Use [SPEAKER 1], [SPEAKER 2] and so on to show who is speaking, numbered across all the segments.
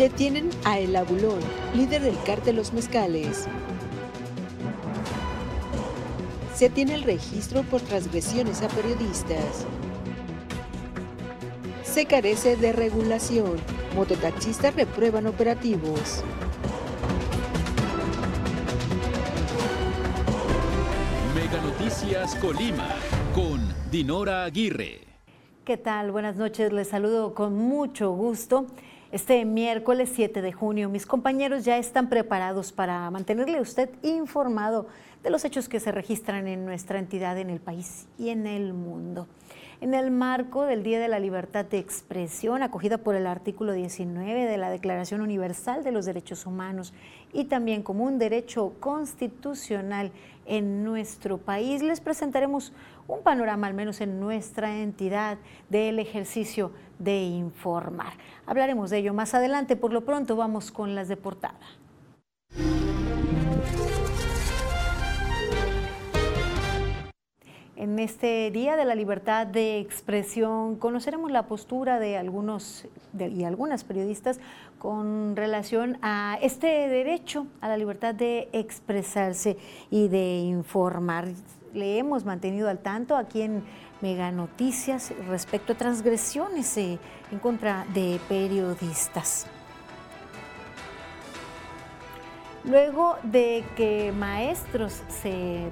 [SPEAKER 1] Detienen a El Abulón, líder del cártel Los Mezcales. Se tiene el registro por transgresiones a periodistas. Se carece de regulación. Mototaxistas reprueban operativos.
[SPEAKER 2] Mega Noticias Colima con Dinora Aguirre.
[SPEAKER 3] ¿Qué tal? Buenas noches, les saludo con mucho gusto. Este miércoles 7 de junio, mis compañeros ya están preparados para mantenerle a usted informado de los hechos que se registran en nuestra entidad, en el país y en el mundo en el marco del Día de la Libertad de Expresión, acogida por el artículo 19 de la Declaración Universal de los Derechos Humanos y también como un derecho constitucional en nuestro país. Les presentaremos un panorama, al menos en nuestra entidad, del ejercicio de informar. Hablaremos de ello más adelante. Por lo pronto vamos con las de portada. En este Día de la Libertad de Expresión conoceremos la postura de algunos y algunas periodistas con relación a este derecho a la libertad de expresarse y de informar. Le hemos mantenido al tanto aquí en Mega Noticias respecto a transgresiones eh, en contra de periodistas. Luego de que maestros se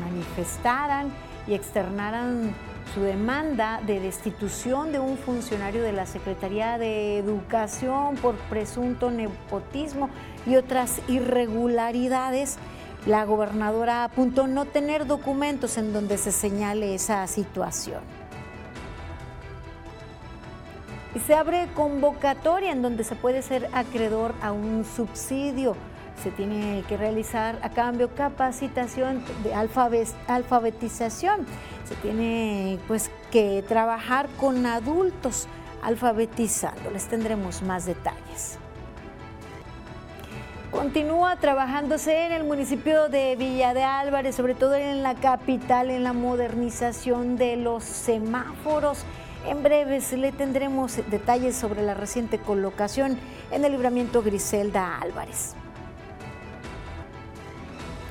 [SPEAKER 3] manifestaran y externaran su demanda de destitución de un funcionario de la Secretaría de Educación por presunto nepotismo y otras irregularidades. La gobernadora apuntó no tener documentos en donde se señale esa situación. Y se abre convocatoria en donde se puede ser acreedor a un subsidio se tiene que realizar a cambio capacitación de alfabetización. Se tiene pues que trabajar con adultos alfabetizando. Les tendremos más detalles. Continúa trabajándose en el municipio de Villa de Álvarez, sobre todo en la capital, en la modernización de los semáforos. En breves le tendremos detalles sobre la reciente colocación en el libramiento Griselda Álvarez.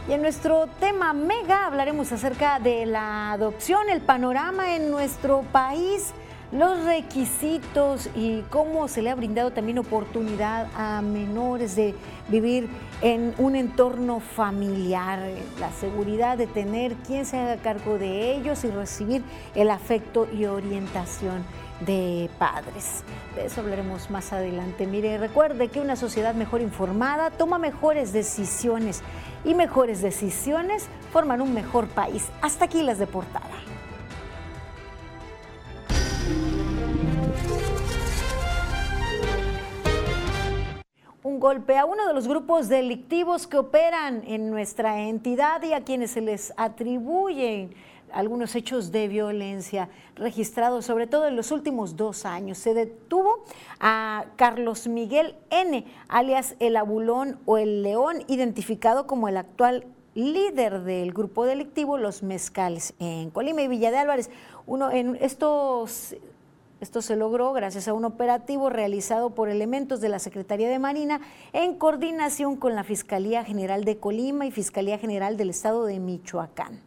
[SPEAKER 3] Y en nuestro tema mega hablaremos acerca de la adopción, el panorama en nuestro país, los requisitos y cómo se le ha brindado también oportunidad a menores de vivir en un entorno familiar, la seguridad de tener quien se haga cargo de ellos y recibir el afecto y orientación de padres. De eso hablaremos más adelante. Mire, recuerde que una sociedad mejor informada toma mejores decisiones y mejores decisiones forman un mejor país. Hasta aquí las de portada. Un golpe a uno de los grupos delictivos que operan en nuestra entidad y a quienes se les atribuyen algunos hechos de violencia registrados, sobre todo en los últimos dos años. Se detuvo a Carlos Miguel N., alias el Abulón o el León, identificado como el actual líder del grupo delictivo Los Mezcales en Colima y Villa de Álvarez. Uno, en estos esto se logró gracias a un operativo realizado por elementos de la Secretaría de Marina en coordinación con la Fiscalía General de Colima y Fiscalía General del Estado de Michoacán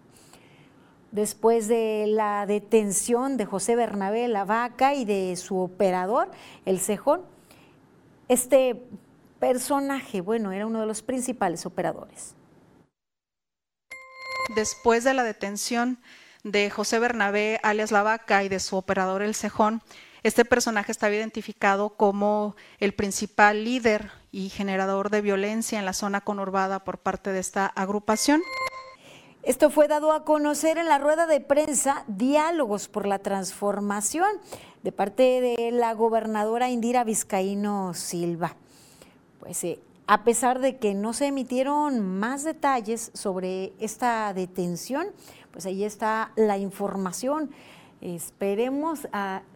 [SPEAKER 3] después de la detención de José Bernabé La Vaca y de su operador, el Cejón, este personaje, bueno, era uno de los principales operadores.
[SPEAKER 4] Después de la detención de José Bernabé, alias La Vaca, y de su operador El Cejón, este personaje estaba identificado como el principal líder y generador de violencia en la zona conurbada por parte de esta agrupación.
[SPEAKER 3] Esto fue dado a conocer en la rueda de prensa Diálogos por la Transformación de parte de la gobernadora Indira Vizcaíno Silva. Pues eh, a pesar de que no se emitieron más detalles sobre esta detención, pues ahí está la información. Esperemos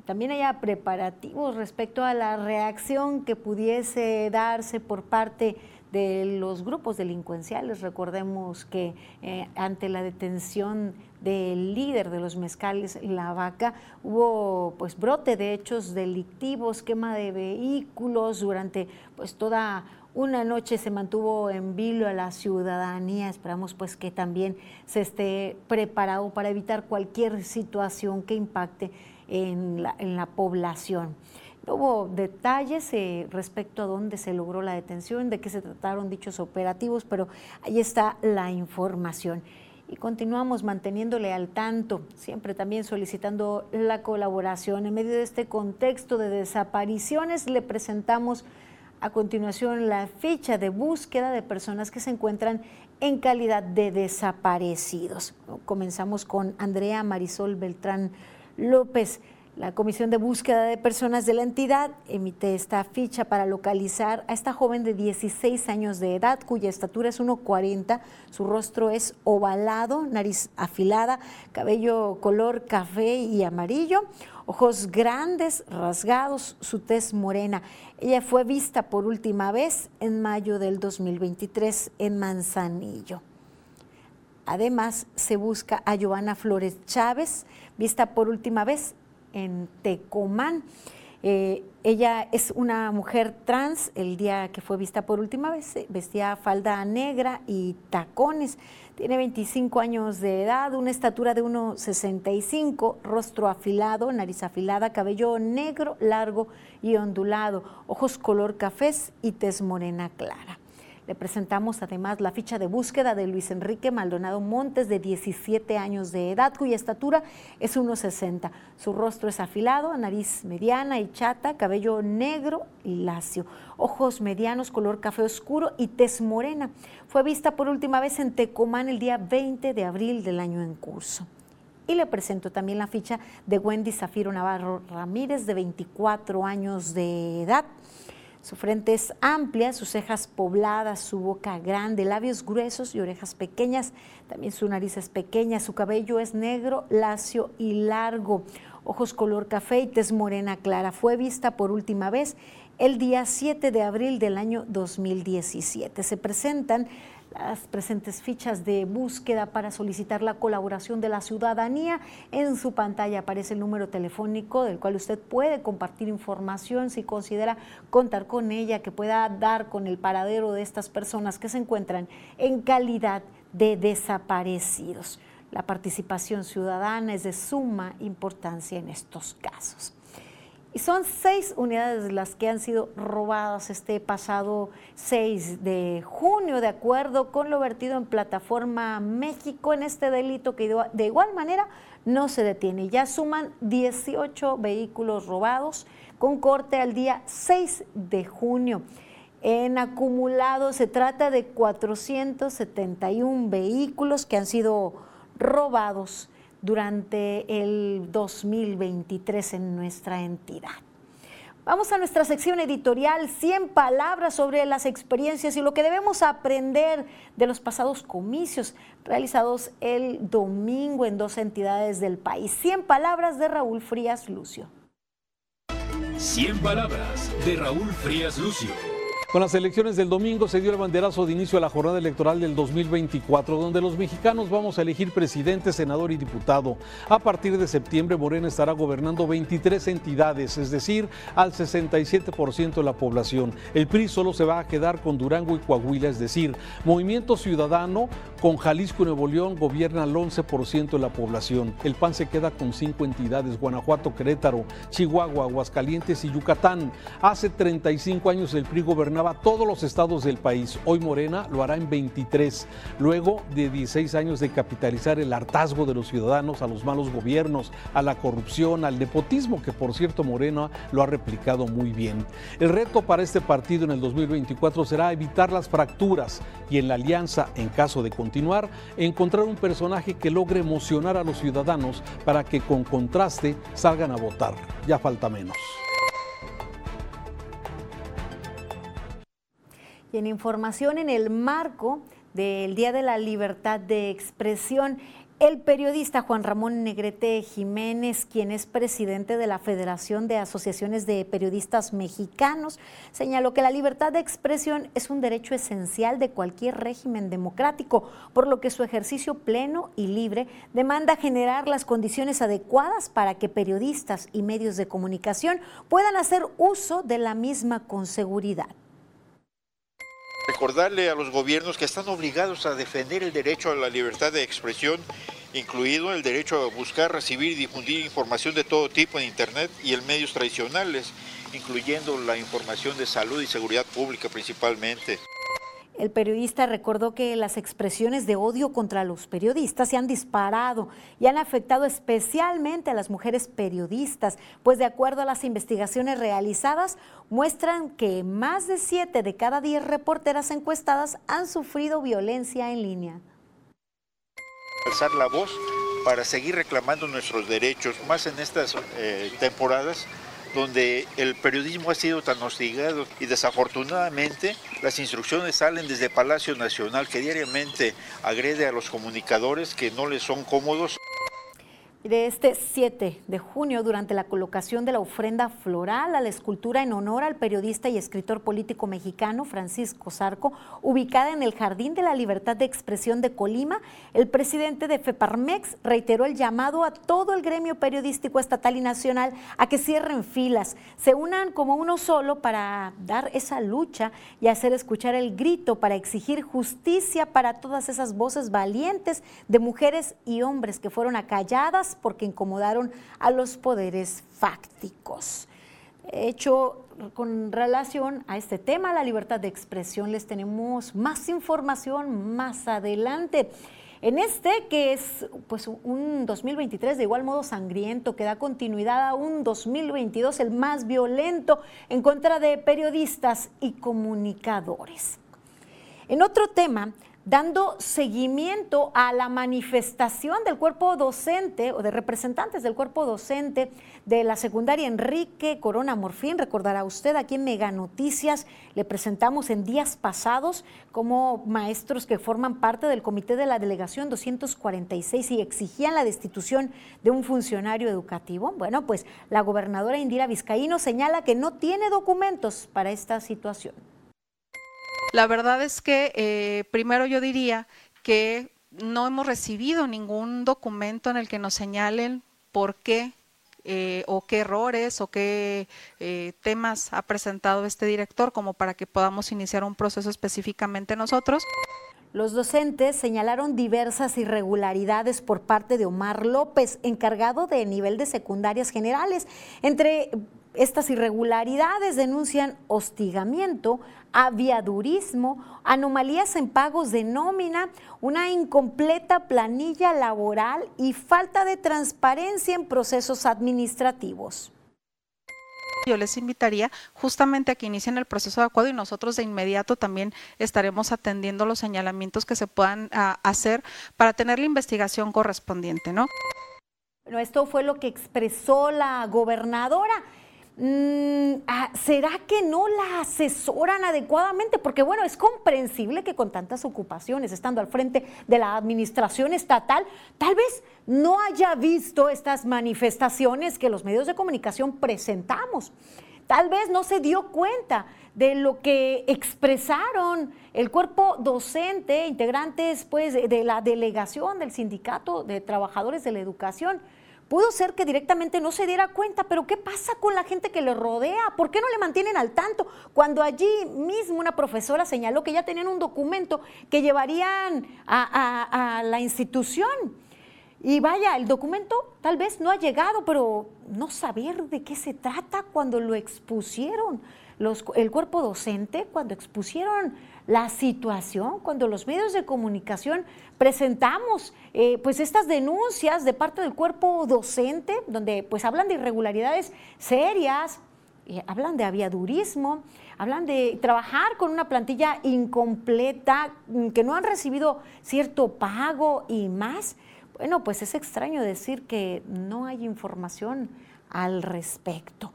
[SPEAKER 3] también haya preparativos respecto a la reacción que pudiese darse por parte de los grupos delincuenciales. Recordemos que eh, ante la detención del líder de los mezcales, la vaca, hubo pues brote de hechos delictivos, quema de vehículos durante pues toda una noche se mantuvo en vilo a la ciudadanía. Esperamos pues que también se esté preparado para evitar cualquier situación que impacte en la, población. No hubo detalles eh, respecto a dónde se logró la detención, de qué se trataron dichos operativos, pero ahí está la información. Y continuamos manteniéndole al tanto, siempre también solicitando la colaboración. En medio de este contexto de desapariciones, le presentamos a continuación la ficha de búsqueda de personas que se encuentran en calidad de desaparecidos. Comenzamos con Andrea Marisol Beltrán López. La Comisión de Búsqueda de Personas de la entidad emite esta ficha para localizar a esta joven de 16 años de edad, cuya estatura es 1,40, su rostro es ovalado, nariz afilada, cabello color café y amarillo, ojos grandes, rasgados, su tez morena. Ella fue vista por última vez en mayo del 2023 en Manzanillo. Además, se busca a Joana Flores Chávez, vista por última vez en Tecomán. Eh, ella es una mujer trans, el día que fue vista por última vez eh, vestía falda negra y tacones. Tiene 25 años de edad, una estatura de 1,65, rostro afilado, nariz afilada, cabello negro, largo y ondulado, ojos color cafés y tez morena clara. Le presentamos además la ficha de búsqueda de Luis Enrique Maldonado Montes, de 17 años de edad, cuya estatura es 1,60. Su rostro es afilado, nariz mediana y chata, cabello negro y lacio, ojos medianos, color café oscuro y tez morena. Fue vista por última vez en Tecomán el día 20 de abril del año en curso. Y le presento también la ficha de Wendy Zafiro Navarro Ramírez, de 24 años de edad. Su frente es amplia, sus cejas pobladas, su boca grande, labios gruesos y orejas pequeñas. También su nariz es pequeña, su cabello es negro, lacio y largo. Ojos color café y tez morena clara. Fue vista por última vez el día 7 de abril del año 2017. Se presentan las presentes fichas de búsqueda para solicitar la colaboración de la ciudadanía. En su pantalla aparece el número telefónico del cual usted puede compartir información si considera contar con ella, que pueda dar con el paradero de estas personas que se encuentran en calidad de desaparecidos. La participación ciudadana es de suma importancia en estos casos. Y son seis unidades las que han sido robadas este pasado 6 de junio, de acuerdo con lo vertido en Plataforma México en este delito que de igual manera no se detiene. Ya suman 18 vehículos robados con corte al día 6 de junio. En acumulado se trata de 471 vehículos que han sido robados durante el 2023 en nuestra entidad. Vamos a nuestra sección editorial, 100 palabras sobre las experiencias y lo que debemos aprender de los pasados comicios realizados el domingo en dos entidades del país. 100 palabras de Raúl Frías Lucio.
[SPEAKER 2] 100 palabras de Raúl Frías Lucio.
[SPEAKER 5] Con las elecciones del domingo se dio el banderazo de inicio a la jornada electoral del 2024, donde los mexicanos vamos a elegir presidente, senador y diputado. A partir de septiembre, Morena estará gobernando 23 entidades, es decir, al 67% de la población. El PRI solo se va a quedar con Durango y Coahuila, es decir, Movimiento Ciudadano con Jalisco y Nuevo León gobierna al 11% de la población. El PAN se queda con cinco entidades, Guanajuato, Querétaro, Chihuahua, Aguascalientes y Yucatán. Hace 35 años el PRI gobernaba todos los estados del país. Hoy Morena lo hará en 23, luego de 16 años de capitalizar el hartazgo de los ciudadanos a los malos gobiernos, a la corrupción, al nepotismo, que por cierto Morena lo ha replicado muy bien. El reto para este partido en el 2024 será evitar las fracturas y en la alianza, en caso de continuar, encontrar un personaje que logre emocionar a los ciudadanos para que con contraste salgan a votar. Ya falta menos.
[SPEAKER 3] Y en información en el marco del Día de la Libertad de Expresión. El periodista Juan Ramón Negrete Jiménez, quien es presidente de la Federación de Asociaciones de Periodistas Mexicanos, señaló que la libertad de expresión es un derecho esencial de cualquier régimen democrático, por lo que su ejercicio pleno y libre demanda generar las condiciones adecuadas para que periodistas y medios de comunicación puedan hacer uso de la misma con seguridad.
[SPEAKER 6] Recordarle a los gobiernos que están obligados a defender el derecho a la libertad de expresión, incluido el derecho a buscar, recibir y difundir información de todo tipo en Internet y en medios tradicionales, incluyendo la información de salud y seguridad pública principalmente.
[SPEAKER 3] El periodista recordó que las expresiones de odio contra los periodistas se han disparado y han afectado especialmente a las mujeres periodistas, pues de acuerdo a las investigaciones realizadas, muestran que más de siete de cada diez reporteras encuestadas han sufrido violencia en línea.
[SPEAKER 6] Alzar la voz para seguir reclamando nuestros derechos, más en estas eh, temporadas donde el periodismo ha sido tan hostigado y desafortunadamente las instrucciones salen desde Palacio Nacional que diariamente agrede a los comunicadores que no les son cómodos
[SPEAKER 3] de este 7 de junio, durante la colocación de la ofrenda floral a la escultura en honor al periodista y escritor político mexicano Francisco Zarco, ubicada en el Jardín de la Libertad de Expresión de Colima, el presidente de FEPARMEX reiteró el llamado a todo el gremio periodístico estatal y nacional a que cierren filas, se unan como uno solo para dar esa lucha y hacer escuchar el grito para exigir justicia para todas esas voces valientes de mujeres y hombres que fueron acalladas porque incomodaron a los poderes fácticos. Hecho con relación a este tema, la libertad de expresión, les tenemos más información más adelante. En este, que es pues, un 2023 de igual modo sangriento, que da continuidad a un 2022 el más violento en contra de periodistas y comunicadores. En otro tema, dando seguimiento a la manifestación del cuerpo docente o de representantes del cuerpo docente de la secundaria Enrique Corona Morfín. Recordará usted aquí en Mega Noticias le presentamos en días pasados como maestros que forman parte del comité de la delegación 246 y exigían la destitución de un funcionario educativo. Bueno, pues la gobernadora Indira Vizcaíno señala que no tiene documentos para esta situación.
[SPEAKER 4] La verdad es que eh, primero yo diría que no hemos recibido ningún documento en el que nos señalen por qué eh, o qué errores o qué eh, temas ha presentado este director como para que podamos iniciar un proceso específicamente nosotros.
[SPEAKER 3] Los docentes señalaron diversas irregularidades por parte de Omar López, encargado de nivel de secundarias generales. Entre estas irregularidades denuncian hostigamiento, aviadurismo, anomalías en pagos de nómina, una incompleta planilla laboral y falta de transparencia en procesos administrativos.
[SPEAKER 4] Yo les invitaría justamente a que inicien el proceso adecuado y nosotros de inmediato también estaremos atendiendo los señalamientos que se puedan ah, hacer para tener la investigación correspondiente, ¿no?
[SPEAKER 3] Bueno, esto fue lo que expresó la gobernadora. Mm, ah, ¿Será que no la asesoran adecuadamente? Porque bueno, es comprensible que con tantas ocupaciones, estando al frente de la administración estatal, tal vez no haya visto estas manifestaciones que los medios de comunicación presentamos. Tal vez no se dio cuenta de lo que expresaron el cuerpo docente, integrantes pues, de la delegación del sindicato de trabajadores de la educación Pudo ser que directamente no se diera cuenta, pero ¿qué pasa con la gente que le rodea? ¿Por qué no le mantienen al tanto? Cuando allí mismo una profesora señaló que ya tenían un documento que llevarían a, la institución. Y vaya, el documento tal vez no ha llegado, pero no saber de qué se trata cuando lo expusieron el cuerpo docente, cuando expusieron la situación, cuando los medios de comunicación presentamos eh, pues estas denuncias de parte del cuerpo docente, donde pues hablan de irregularidades serias, eh, hablan de aviadurismo, hablan de trabajar con una plantilla incompleta, mm, que no han recibido cierto pago y más. Bueno, pues es extraño decir que no hay información al respecto.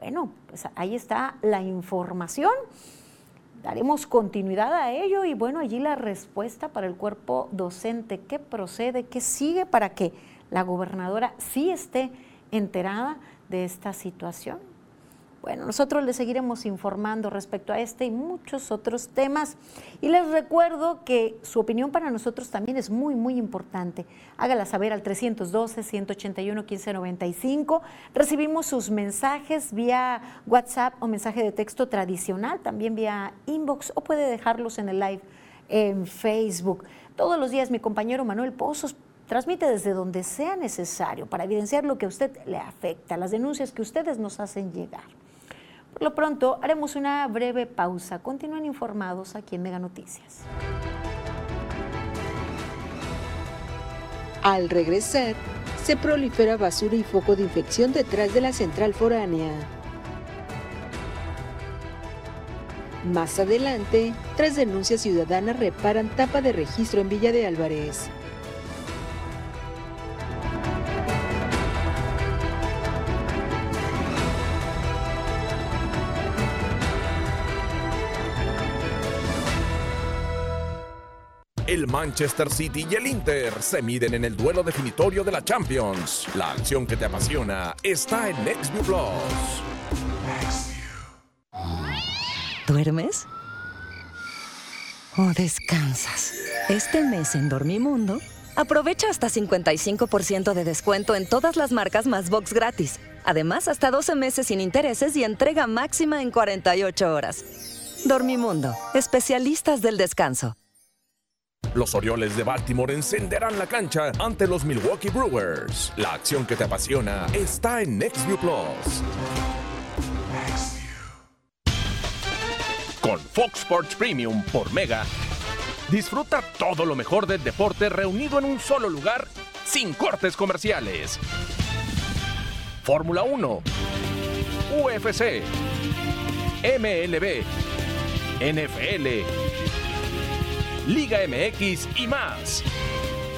[SPEAKER 3] bueno, pues ahí está la información daremos continuidad a ello y bueno, allí la respuesta para el cuerpo docente, qué procede, qué sigue para que la gobernadora sí esté enterada de esta situación. Bueno, nosotros les seguiremos informando respecto a este y muchos otros temas. Y les recuerdo que su opinión para nosotros también es muy, muy importante. Hágala saber al 312-181-1595. Recibimos sus mensajes vía WhatsApp o mensaje de texto tradicional, también vía inbox o puede dejarlos en el live en Facebook. Todos los días mi compañero Manuel Pozos transmite desde donde sea necesario para evidenciar lo que a usted le afecta, las denuncias que ustedes nos hacen llegar. Por lo pronto, haremos una breve pausa. Continúen informados aquí en Mega Noticias.
[SPEAKER 1] Al regresar, se prolifera basura y foco de infección detrás de la central foránea. Más adelante, tras denuncias ciudadanas reparan tapa de registro en Villa de Álvarez.
[SPEAKER 7] Manchester City y el Inter se miden en el duelo definitorio de la Champions. La acción que te apasiona está en NextView Plus.
[SPEAKER 8] ¿Duermes? ¿O descansas? Este mes en Dormimundo, aprovecha hasta 55% de descuento en todas las marcas más box gratis. Además, hasta 12 meses sin intereses y entrega máxima en 48 horas. Dormimundo, especialistas del descanso.
[SPEAKER 7] Los Orioles de Baltimore encenderán la cancha ante los Milwaukee Brewers. La acción que te apasiona está en NextView Plus. Con Fox Sports Premium por Mega, disfruta todo lo mejor del deporte reunido en un solo lugar sin cortes comerciales. Fórmula 1, UFC, MLB, NFL Liga MX y más.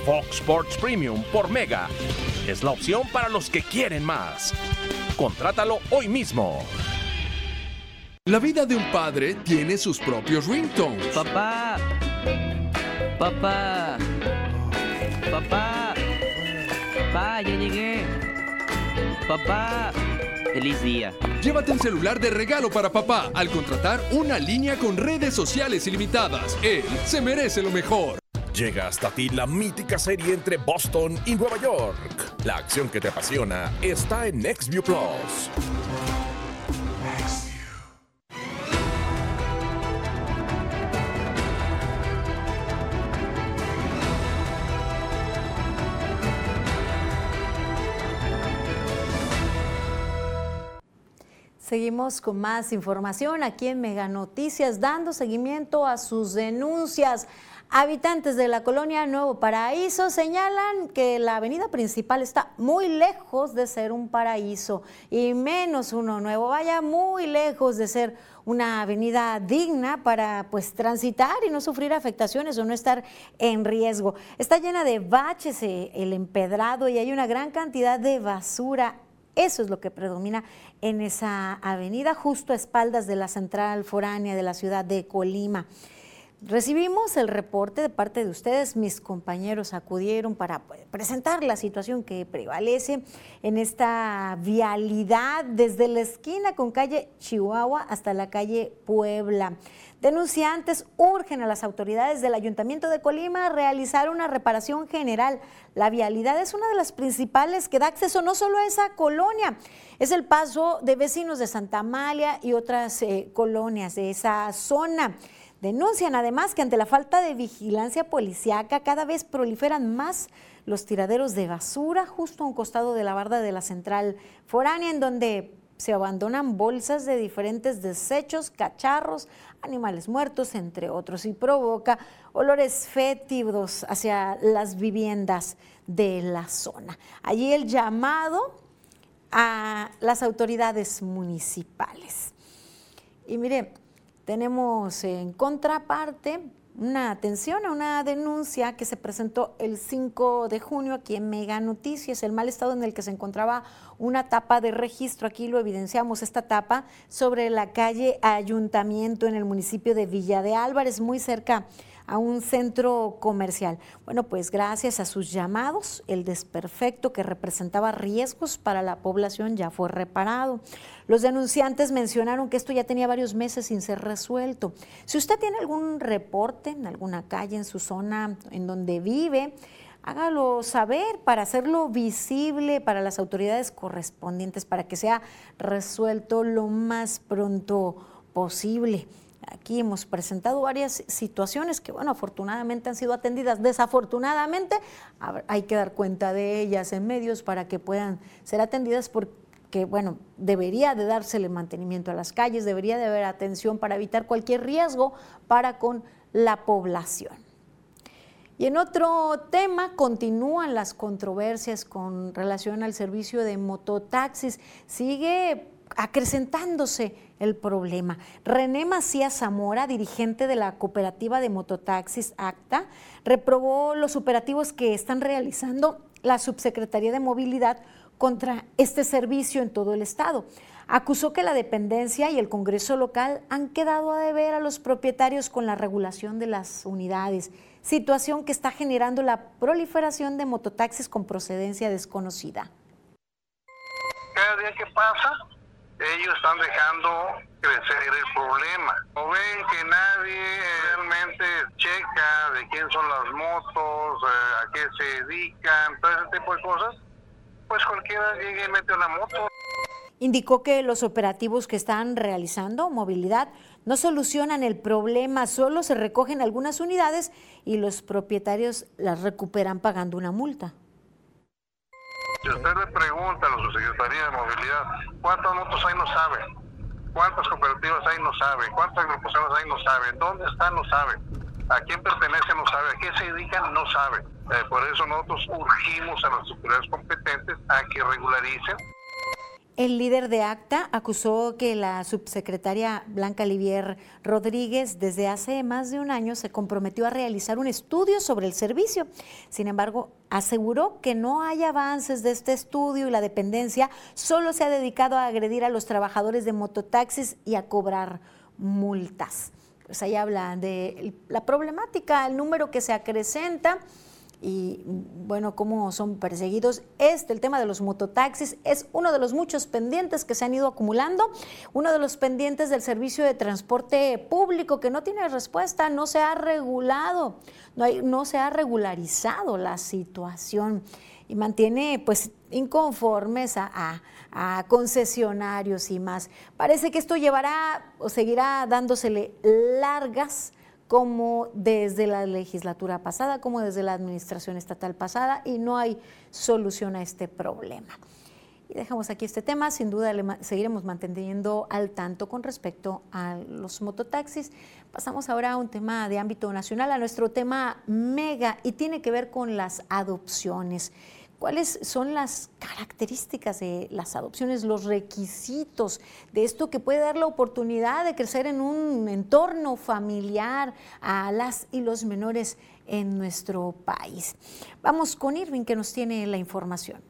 [SPEAKER 7] Fox Sports Premium por Mega es la opción para los que quieren más. Contrátalo hoy mismo.
[SPEAKER 9] La vida de un padre tiene sus propios ringtones.
[SPEAKER 10] Papá. Papá. Papá. Papá, ya llegué. Papá. Feliz día.
[SPEAKER 9] Llévate un celular de regalo para papá al contratar una línea con redes sociales ilimitadas. Él se merece lo mejor.
[SPEAKER 7] Llega hasta ti la mítica serie entre Boston y Nueva York. La acción que te apasiona está en NextView Plus.
[SPEAKER 3] Seguimos con más información aquí en Mega Noticias, dando seguimiento a sus denuncias. Habitantes de la colonia Nuevo Paraíso señalan que la avenida principal está muy lejos de ser un paraíso y menos uno nuevo, vaya muy lejos de ser una avenida digna para pues transitar y no sufrir afectaciones o no estar en riesgo. Está llena de baches eh, el empedrado y hay una gran cantidad de basura eso es lo que predomina en esa avenida, justo a espaldas de la central foránea de la ciudad de Colima. Recibimos el reporte de parte de ustedes, mis compañeros acudieron para pues, presentar la situación que prevalece en esta vialidad desde la esquina con calle Chihuahua hasta la calle Puebla. Denunciantes urgen a las autoridades del Ayuntamiento de Colima a realizar una reparación general. La vialidad es una de las principales que da acceso no solo a esa colonia, es el paso de vecinos de Santa Amalia y otras eh, colonias de esa zona. Denuncian además que ante la falta de vigilancia policiaca cada vez proliferan más los tiraderos de basura justo a un costado de la barda de la central foránea en donde se abandonan bolsas de diferentes desechos, cacharros, animales muertos, entre otros, y provoca olores fétidos hacia las viviendas de la zona. Allí el llamado a las autoridades municipales. Y mire, tenemos en contraparte una atención a una denuncia que se presentó el 5 de junio aquí en Mega Noticias, el mal estado en el que se encontraba una tapa de registro, aquí lo evidenciamos, esta tapa sobre la calle Ayuntamiento en el municipio de Villa de Álvarez, muy cerca a un centro comercial. Bueno, pues gracias a sus llamados, el desperfecto que representaba riesgos para la población ya fue reparado. Los denunciantes mencionaron que esto ya tenía varios meses sin ser resuelto. Si usted tiene algún reporte en alguna calle, en su zona en donde vive, hágalo saber para hacerlo visible para las autoridades correspondientes, para que sea resuelto lo más pronto posible. Aquí hemos presentado varias situaciones que, bueno, afortunadamente han sido atendidas. Desafortunadamente hay que dar cuenta de ellas en medios para que puedan ser atendidas porque, bueno, debería de dársele mantenimiento a las calles, debería de haber atención para evitar cualquier riesgo para con la población. Y en otro tema, continúan las controversias con relación al servicio de mototaxis. Sigue acrecentándose el problema. René Macías Zamora, dirigente de la cooperativa de mototaxis ACTA, reprobó los operativos que están realizando la Subsecretaría de Movilidad contra este servicio en todo el estado. Acusó que la dependencia y el Congreso local han quedado a deber a los propietarios con la regulación de las unidades, situación que está generando la proliferación de mototaxis con procedencia desconocida.
[SPEAKER 11] Cada día que pasa, ellos están dejando crecer el problema. No ven que nadie realmente checa de quién son las motos, eh, a qué se dedican, todo ese tipo de cosas, pues cualquiera llega y mete una moto.
[SPEAKER 3] Indicó que los operativos que están realizando, movilidad, no solucionan el problema, solo se recogen algunas unidades y los propietarios las recuperan pagando una multa.
[SPEAKER 11] Si usted le pregunta a la subsecretaría de movilidad cuántas motos hay, no sabe. Cuántas cooperativas hay, no sabe. Cuántas agrupaciones hay, no sabe. ¿Dónde están, no sabe. A quién pertenece, no sabe. A qué se dedican, no sabe. Eh, por eso nosotros urgimos a las autoridades competentes a que regularicen
[SPEAKER 3] el líder de ACTA acusó que la subsecretaria Blanca Livier Rodríguez desde hace más de un año se comprometió a realizar un estudio sobre el servicio. Sin embargo, aseguró que no hay avances de este estudio y la dependencia solo se ha dedicado a agredir a los trabajadores de mototaxis y a cobrar multas. Pues ahí habla de la problemática, el número que se acrecenta y bueno, cómo son perseguidos. Este, el tema de los mototaxis, es uno de los muchos pendientes que se han ido acumulando, uno de los pendientes del servicio de transporte público que no tiene respuesta, no se ha regulado, no, hay, no se ha regularizado la situación y mantiene pues inconformes a, a, concesionarios y más. Parece que esto llevará o seguirá dándosele largas como desde la legislatura pasada, como desde la administración estatal pasada, y no hay solución a este problema. Y dejamos aquí este tema, sin duda seguiremos manteniendo al tanto con respecto a los mototaxis. Pasamos ahora a un tema de ámbito nacional, a nuestro tema mega, y tiene que ver con las adopciones cuáles son las características de las adopciones, los requisitos de esto que puede dar la oportunidad de crecer en un entorno familiar a las y los menores en nuestro país. Vamos con Irving que nos tiene la información.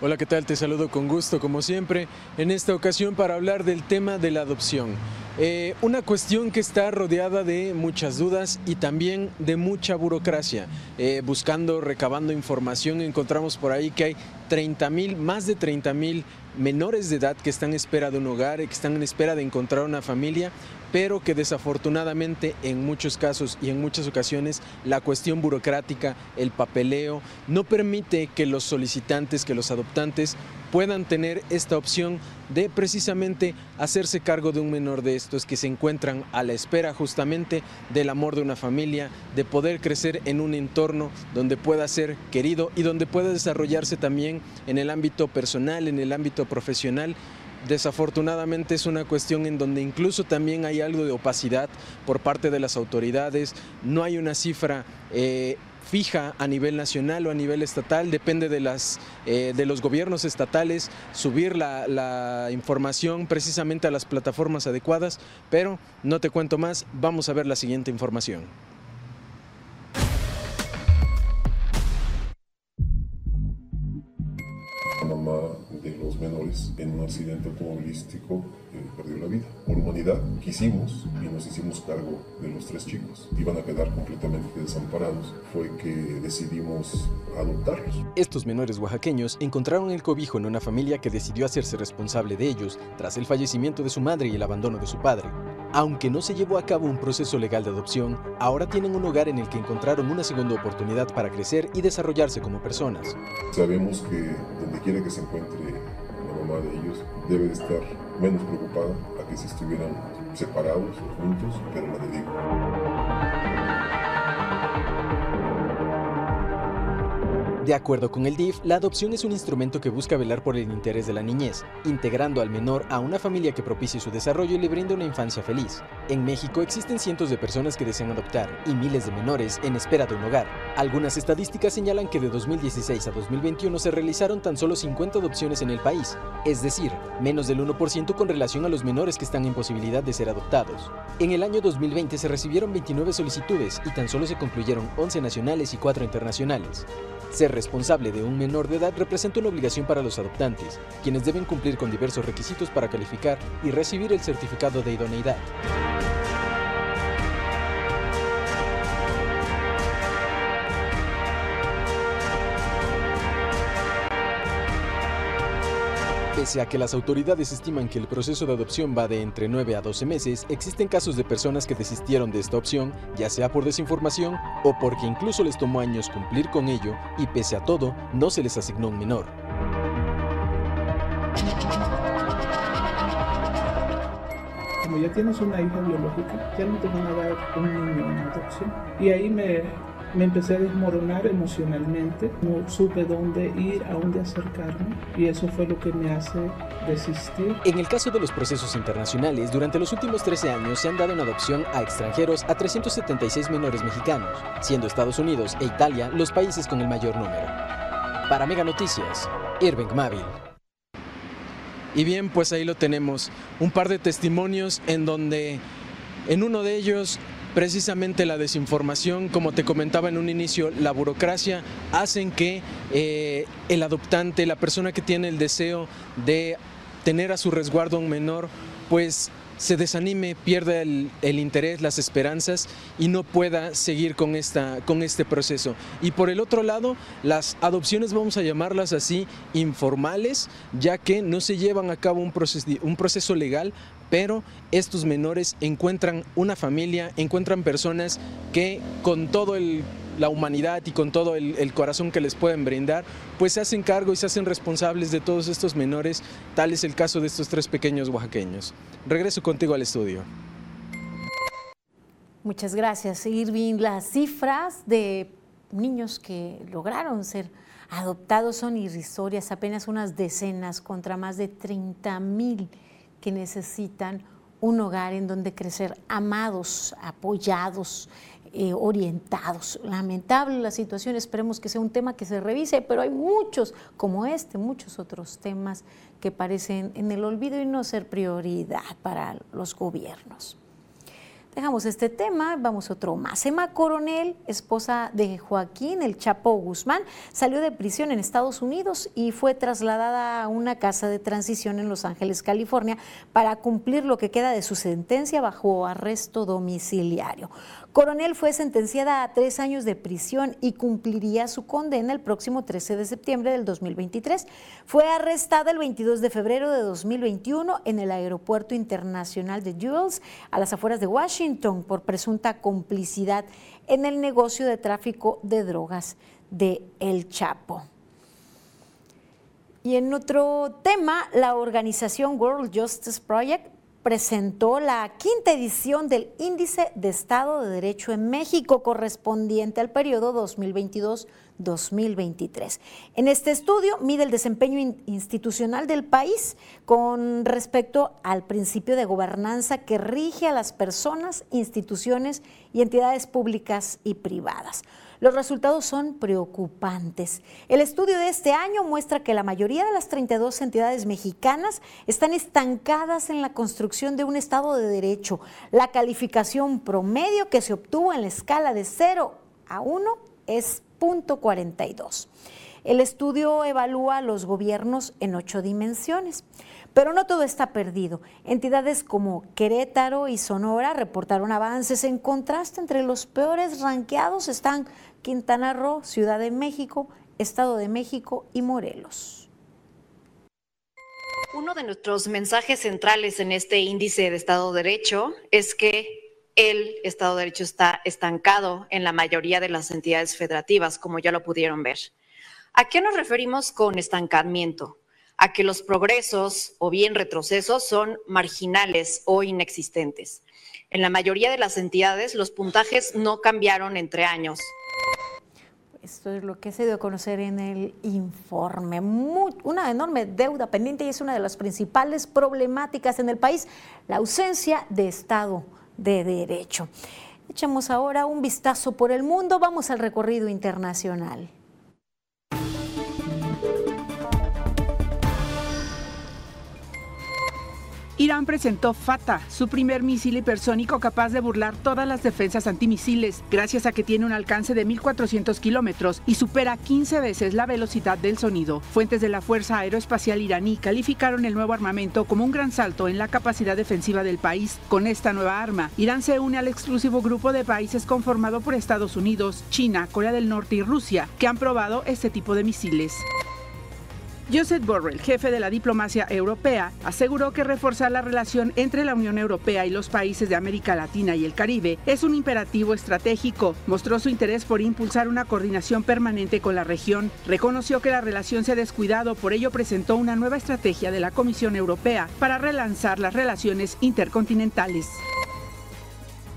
[SPEAKER 12] Hola, ¿qué tal? Te saludo con gusto, como siempre, en esta ocasión para hablar del tema de la adopción. Eh, una cuestión que está rodeada de muchas dudas y también de mucha burocracia. Eh, buscando, recabando información, encontramos por ahí que hay 30 mil, más de 30 mil menores de edad que están en espera de un hogar, que están en espera de encontrar una familia, pero que desafortunadamente en muchos casos y en muchas ocasiones la cuestión burocrática, el papeleo, no permite que los solicitantes, que los adoptantes puedan tener esta opción de precisamente hacerse cargo de un menor de estos que se encuentran a la espera justamente del amor de una familia, de poder crecer en un entorno donde pueda ser querido y donde pueda desarrollarse también en el ámbito personal, en el ámbito profesional. Desafortunadamente es una cuestión en donde incluso también hay algo de opacidad por parte de las autoridades, no hay una cifra eh, fija a nivel nacional o a nivel estatal, depende de, las, eh, de los gobiernos estatales subir la, la información precisamente a las plataformas adecuadas, pero no te cuento más, vamos a ver la siguiente información.
[SPEAKER 13] Menores en un accidente automovilístico eh, perdió la vida. Por humanidad quisimos y nos hicimos cargo de los tres chicos. Iban a quedar completamente desamparados. Fue que decidimos adoptarlos.
[SPEAKER 12] Estos menores oaxaqueños encontraron el cobijo en una familia que decidió hacerse responsable de ellos tras el fallecimiento de su madre y el abandono de su padre. Aunque no se llevó a cabo un proceso legal de adopción, ahora tienen un hogar en el que encontraron una segunda oportunidad para crecer y desarrollarse como personas.
[SPEAKER 13] Sabemos que donde quiera que se encuentre de ellos, debe de estar menos preocupada a que si estuvieran separados o juntos, pero la dedico.
[SPEAKER 12] De acuerdo con el DIF, la adopción es un instrumento que busca velar por el interés de la niñez, integrando al menor a una familia que propicie su desarrollo y le brinde una infancia feliz. En México existen cientos de personas que desean adoptar y miles de menores en espera de un hogar. Algunas estadísticas señalan que de 2016 a 2021 se realizaron tan solo 50 adopciones en el país, es decir, menos del 1% con relación a los menores que están en posibilidad de ser adoptados. En el año 2020 se recibieron 29 solicitudes y tan solo se concluyeron 11 nacionales y 4 internacionales. Ser responsable de un menor de edad representa una obligación para los adoptantes, quienes deben cumplir con diversos requisitos para calificar y recibir el certificado de idoneidad. Pese a que las autoridades estiman que el proceso de adopción va de entre 9 a 12 meses, existen casos de personas que desistieron de esta opción, ya sea por desinformación o porque incluso les tomó años cumplir con ello y pese a todo, no se les asignó un menor.
[SPEAKER 14] Como ya tienes una hija biológica, ya no te van a dar un niño en adopción. Y ahí me, me empecé a desmoronar emocionalmente, no supe dónde ir, a dónde acercarme y eso fue lo que me hace desistir.
[SPEAKER 12] En el caso de los procesos internacionales, durante los últimos 13 años se han dado en adopción a extranjeros a 376 menores mexicanos, siendo Estados Unidos e Italia los países con el mayor número. Para Mega Noticias, Irving Mavil. Y bien, pues ahí lo tenemos, un par de testimonios en donde en uno de ellos precisamente la desinformación, como te comentaba en un inicio, la burocracia, hacen que eh, el adoptante, la persona que tiene el deseo de tener a su resguardo un menor, pues se desanime, pierda el, el, interés, las esperanzas y no pueda seguir con, esta, con este proceso. Y por el otro lado, las adopciones, vamos a llamarlas así, informales, ya que no se llevan a cabo un proceso, un proceso legal, pero estos menores encuentran una familia, encuentran personas que con todo la humanidad y con todo el, el, corazón que les pueden brindar, pues se hacen cargo y se hacen responsables de todos estos menores, tal es el caso de estos tres pequeños oaxaqueños. Regreso contigo al estudio.
[SPEAKER 3] Muchas gracias, Irving. Las cifras de niños que lograron ser adoptados son irrisorias, apenas unas decenas contra más de 30 mil que necesitan un hogar en donde crecer amados, apoyados, eh, orientados. Lamentable la situación, esperemos que sea un tema que se revise, pero hay muchos como este, muchos otros temas que parecen en el olvido y no ser prioridad para los gobiernos. Dejamos este tema, vamos a otro más. Emma Coronel, esposa de Joaquín El Chapo Guzmán, salió de prisión en Estados Unidos y fue trasladada a una casa de transición en Los Ángeles, California, para cumplir lo que queda de su sentencia bajo arresto domiciliario. Coronel fue sentenciada a tres años de prisión y cumpliría su condena el próximo 13 de septiembre del 2023. Fue arrestada el 22 de febrero de 2021 en el Aeropuerto Internacional de Jules, a las afueras de Washington, por presunta complicidad en el negocio de tráfico de drogas de El Chapo. Y en otro tema, la organización World Justice Project presentó la quinta edición del Índice de Estado de Derecho en México correspondiente al periodo 2022-2023. En este estudio mide el desempeño institucional del país con respecto al principio de gobernanza que rige a las personas, instituciones y entidades públicas y privadas. Los resultados son preocupantes. El estudio de este año muestra que la mayoría de las 32 entidades mexicanas están estancadas en la construcción de un Estado de Derecho. La calificación promedio que se obtuvo en la escala de 0 a 1 es .42. El estudio evalúa a los gobiernos en ocho dimensiones. Pero no todo está perdido. Entidades como Querétaro y Sonora reportaron avances. En contraste, entre los peores ranqueados están Quintana Roo, Ciudad de México, Estado de México y Morelos.
[SPEAKER 15] Uno de nuestros mensajes centrales en este índice de Estado de Derecho es que el Estado de Derecho está estancado en la mayoría de las entidades federativas, como ya lo pudieron ver. ¿A qué nos referimos con estancamiento? A que los progresos o bien retrocesos son marginales o inexistentes. En la mayoría de las entidades los puntajes no cambiaron entre años.
[SPEAKER 3] Esto es lo que se dio a conocer en el informe. una enorme deuda pendiente y es una de las principales problemáticas en el país, la ausencia de Estado de Derecho. Echemos ahora un vistazo por el mundo, vamos al recorrido internacional.
[SPEAKER 16] Irán presentó Fata, su primer misil hipersónico capaz de burlar todas las defensas antimisiles, gracias a que tiene un alcance de 1.400 kilómetros y supera 15 veces la velocidad del sonido. Fuentes de la Fuerza Aeroespacial iraní calificaron el nuevo armamento como un gran salto en la capacidad defensiva del país. Con esta nueva arma, Irán se une al exclusivo grupo de países conformado por Estados Unidos, China, Corea del Norte y Rusia, que han probado este tipo de misiles. Joseph Borrell, jefe de la diplomacia europea, aseguró que reforzar la relación entre la Unión Europea y los países de América Latina y el Caribe es un imperativo estratégico. Mostró su interés por impulsar una coordinación permanente con la región. Reconoció que la relación se ha descuidado, por ello presentó una nueva estrategia de la Comisión Europea para relanzar las relaciones intercontinentales.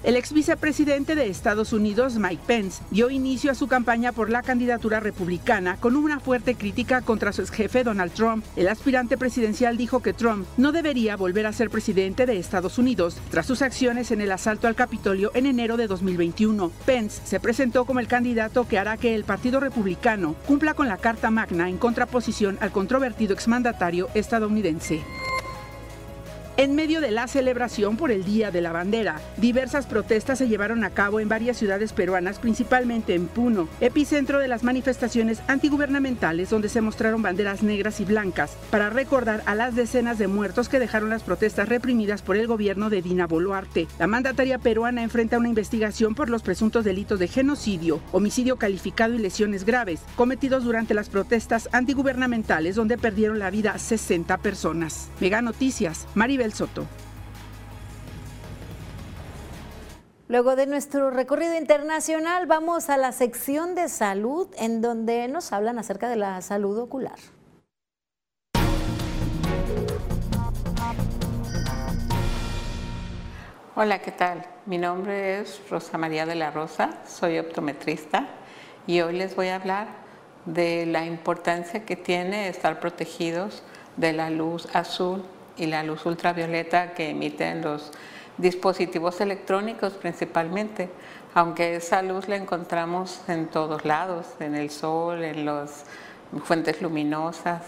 [SPEAKER 16] El ex vicepresidente de Estados Unidos, Mike Pence, dio inicio a su campaña por la candidatura republicana con una fuerte crítica contra su ex jefe Donald Trump. El aspirante presidencial dijo que Trump no debería volver a ser presidente de Estados Unidos tras sus acciones en el asalto al Capitolio en enero de 2021. Pence se presentó como el candidato que hará que el Partido Republicano cumpla con la Carta Magna en contraposición al controvertido exmandatario estadounidense. En medio de la celebración por el Día de la Bandera, diversas protestas se llevaron a cabo en varias ciudades peruanas, principalmente en Puno, epicentro de las manifestaciones antigubernamentales donde se mostraron banderas negras y blancas para recordar a las decenas de muertos que dejaron las protestas reprimidas por el gobierno de Dina Boluarte. La mandataria peruana enfrenta una investigación por los presuntos delitos de genocidio, homicidio calificado y lesiones graves cometidos durante las protestas antigubernamentales donde perdieron la vida 60 personas. Mega Noticias, Maribel Soto.
[SPEAKER 3] Luego de nuestro recorrido internacional, vamos a la sección de salud, en donde nos hablan acerca de la salud ocular.
[SPEAKER 17] Hola, ¿qué tal? Mi nombre es Rosa María de la Rosa, soy optometrista y hoy les voy a hablar de la importancia que tiene estar protegidos de la luz azul y la luz ultravioleta que emiten los dispositivos electrónicos principalmente, aunque esa luz la encontramos en todos lados, en el sol, en las fuentes luminosas,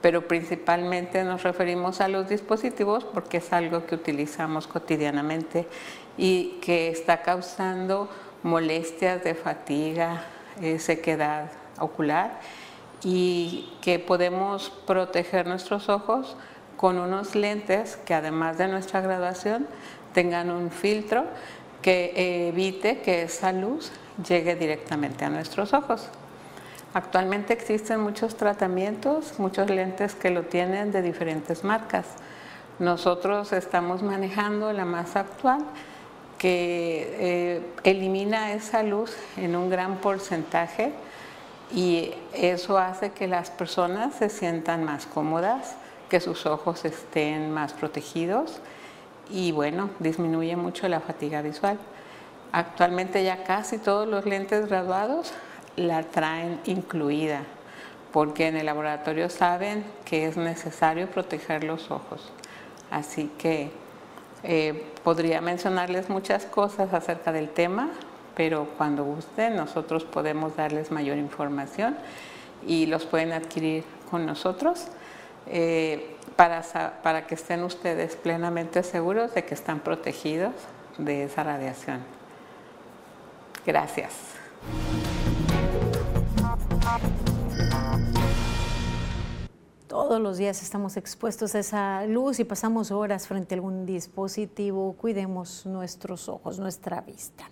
[SPEAKER 17] pero principalmente nos referimos a los dispositivos porque es algo que utilizamos cotidianamente y que está causando molestias de fatiga, eh, sequedad ocular y que podemos proteger nuestros ojos con unos lentes que además de nuestra graduación tengan un filtro que evite que esa luz llegue directamente a nuestros ojos. Actualmente existen muchos tratamientos, muchos lentes que lo tienen de diferentes marcas. Nosotros estamos manejando la más actual que eh, elimina esa luz en un gran porcentaje y eso hace que las personas se sientan más cómodas, que sus ojos estén más protegidos y bueno, disminuye mucho la fatiga visual. Actualmente ya casi todos los lentes graduados la traen incluida porque en el laboratorio saben que es necesario proteger los ojos. Así que eh, podría mencionarles muchas cosas acerca del tema, pero cuando gusten nosotros podemos darles mayor información y los pueden adquirir con nosotros eh, para, para que estén ustedes plenamente seguros de que están protegidos de esa radiación. Gracias.
[SPEAKER 18] Todos los días estamos expuestos a esa luz y pasamos horas frente a algún dispositivo. Cuidemos nuestros ojos, nuestra vista.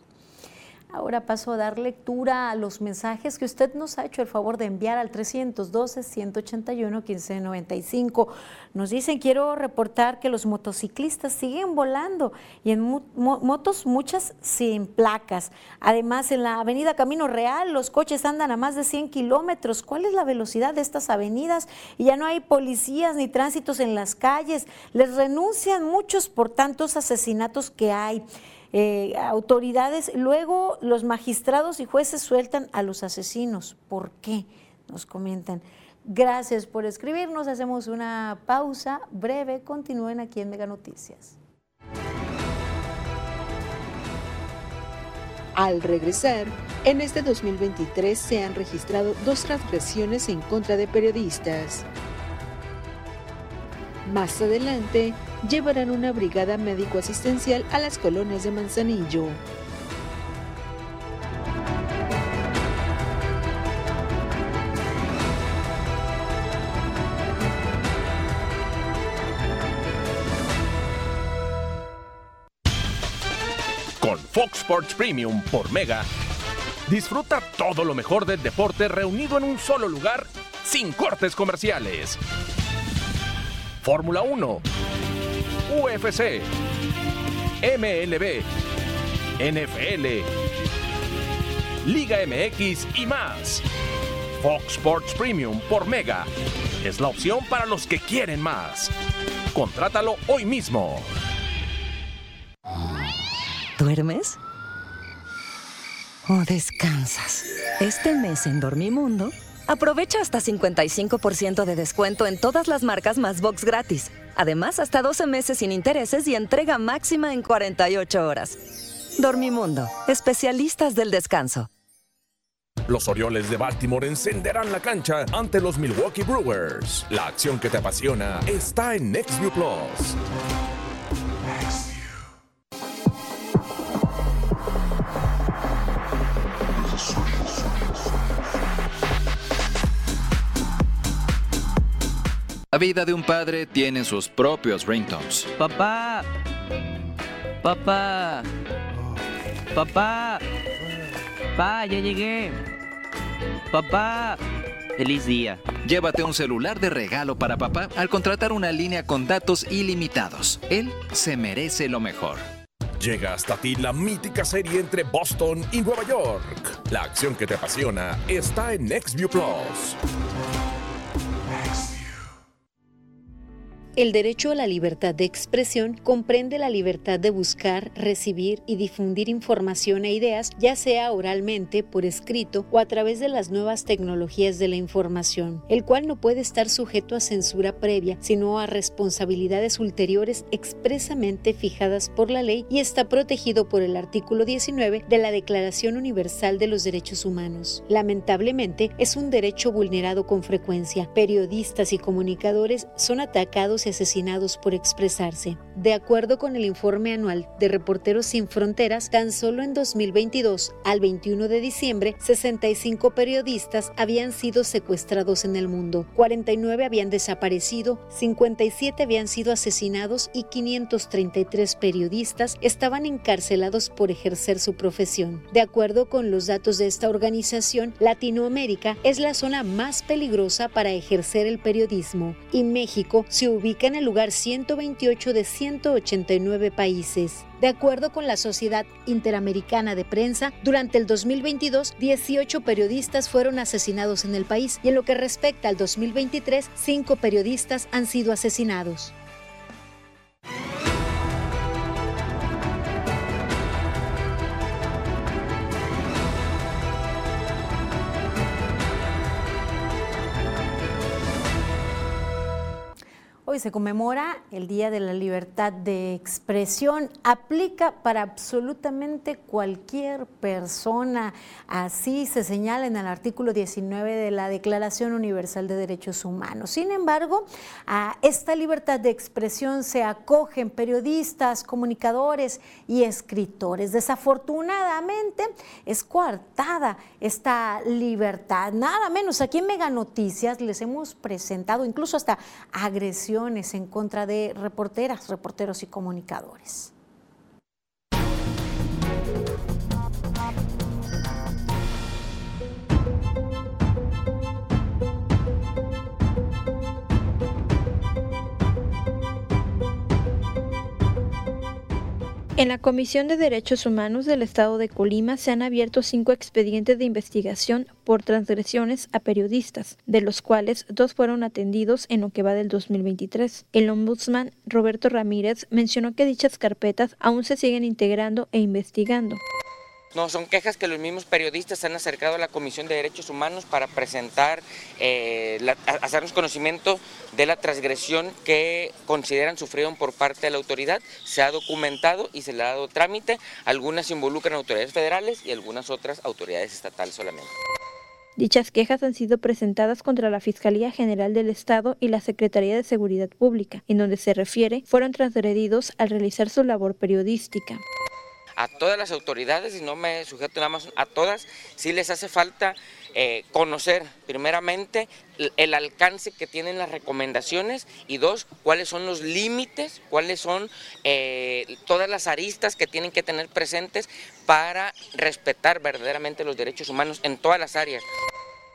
[SPEAKER 18] Ahora paso a dar lectura a los mensajes que usted nos ha hecho el favor de enviar al 312-181-1595. Nos dicen, quiero reportar que los motociclistas siguen volando y en motos muchas sin placas. Además, en la avenida Camino Real los coches andan a más de 100 kilómetros. ¿Cuál es la velocidad de estas avenidas? Y ya no hay policías ni tránsitos en las calles. Les renuncian muchos por tantos asesinatos que hay. Eh, autoridades, luego los magistrados y jueces sueltan a los asesinos. ¿Por qué? Nos comentan. Gracias por escribirnos. Hacemos una pausa breve. Continúen aquí en Mega Noticias.
[SPEAKER 1] Al regresar, en este 2023 se han registrado dos transgresiones en contra de periodistas. Más adelante, llevarán una brigada médico-asistencial a las colonias de Manzanillo.
[SPEAKER 7] Con Fox Sports Premium por Mega, disfruta todo lo mejor del deporte reunido en un solo lugar sin cortes comerciales. Fórmula 1, UFC, MLB, NFL, Liga MX y más. Fox Sports Premium por Mega es la opción para los que quieren más. Contrátalo hoy mismo.
[SPEAKER 8] ¿Duermes? ¿O descansas? Este mes en Dormimundo Aprovecha hasta 55% de descuento en todas las marcas más box gratis. Además, hasta 12 meses sin intereses y entrega máxima en 48 horas. Dormimundo, especialistas del descanso.
[SPEAKER 7] Los Orioles de Baltimore encenderán la cancha ante los Milwaukee Brewers. La acción que te apasiona está en NextView Plus.
[SPEAKER 19] La vida de un padre tiene sus propios ringtones.
[SPEAKER 10] Papá. Papá. Papá. Papá, ya llegué. Papá. Feliz día.
[SPEAKER 19] Llévate un celular de regalo para papá al contratar una línea con datos ilimitados. Él se merece lo mejor.
[SPEAKER 7] Llega hasta ti la mítica serie entre Boston y Nueva York. La acción que te apasiona está en NextView Plus.
[SPEAKER 3] El derecho a la libertad de expresión comprende la libertad de buscar, recibir y difundir información e ideas, ya sea oralmente, por escrito o a través de las nuevas tecnologías de la información, el cual no puede estar sujeto a censura previa, sino a responsabilidades ulteriores expresamente fijadas por la ley y está protegido por el artículo 19 de la Declaración Universal de los Derechos Humanos. Lamentablemente, es un derecho vulnerado con frecuencia. Periodistas y comunicadores son atacados asesinados por expresarse. De acuerdo con el informe anual de Reporteros Sin Fronteras, tan solo en 2022 al 21 de diciembre, 65 periodistas habían sido secuestrados en el mundo, 49 habían desaparecido, 57 habían sido asesinados y 533 periodistas estaban encarcelados por ejercer su profesión. De acuerdo con los datos de esta organización, Latinoamérica es la zona más peligrosa para ejercer el periodismo y México se en el lugar 128 de 189 países. De acuerdo con la Sociedad Interamericana de Prensa, durante el 2022, 18 periodistas fueron asesinados en el país y en lo que respecta al 2023, 5 periodistas han sido asesinados. Hoy se conmemora el Día de la Libertad de Expresión. Aplica para absolutamente cualquier persona. Así se señala en el artículo 19 de la Declaración Universal de Derechos Humanos. Sin embargo, a esta libertad de expresión se acogen periodistas, comunicadores y escritores. Desafortunadamente es coartada esta libertad. Nada menos aquí en Mega Noticias les hemos presentado incluso hasta agresión en contra de reporteras, reporteros y comunicadores.
[SPEAKER 20] En la Comisión de Derechos Humanos del Estado de Colima se han abierto cinco expedientes de investigación por transgresiones a periodistas, de los cuales dos fueron atendidos en lo que va del 2023. El ombudsman Roberto Ramírez mencionó que dichas carpetas aún se siguen integrando e investigando.
[SPEAKER 21] No, son quejas que los mismos periodistas han acercado a la Comisión de Derechos Humanos para presentar, eh, hacernos conocimiento de la transgresión que consideran sufrieron por parte de la autoridad. Se ha documentado y se le ha dado trámite. Algunas involucran autoridades federales y algunas otras autoridades estatales solamente.
[SPEAKER 20] Dichas quejas han sido presentadas contra la Fiscalía General del Estado y la Secretaría de Seguridad Pública, en donde se refiere fueron transgredidos al realizar su labor periodística
[SPEAKER 21] a todas las autoridades, y no me sujeto nada más a todas, sí les hace falta eh, conocer primeramente el alcance que tienen las recomendaciones y dos, cuáles son los límites, cuáles son eh, todas las aristas que tienen que tener presentes para respetar verdaderamente los derechos humanos en todas las áreas.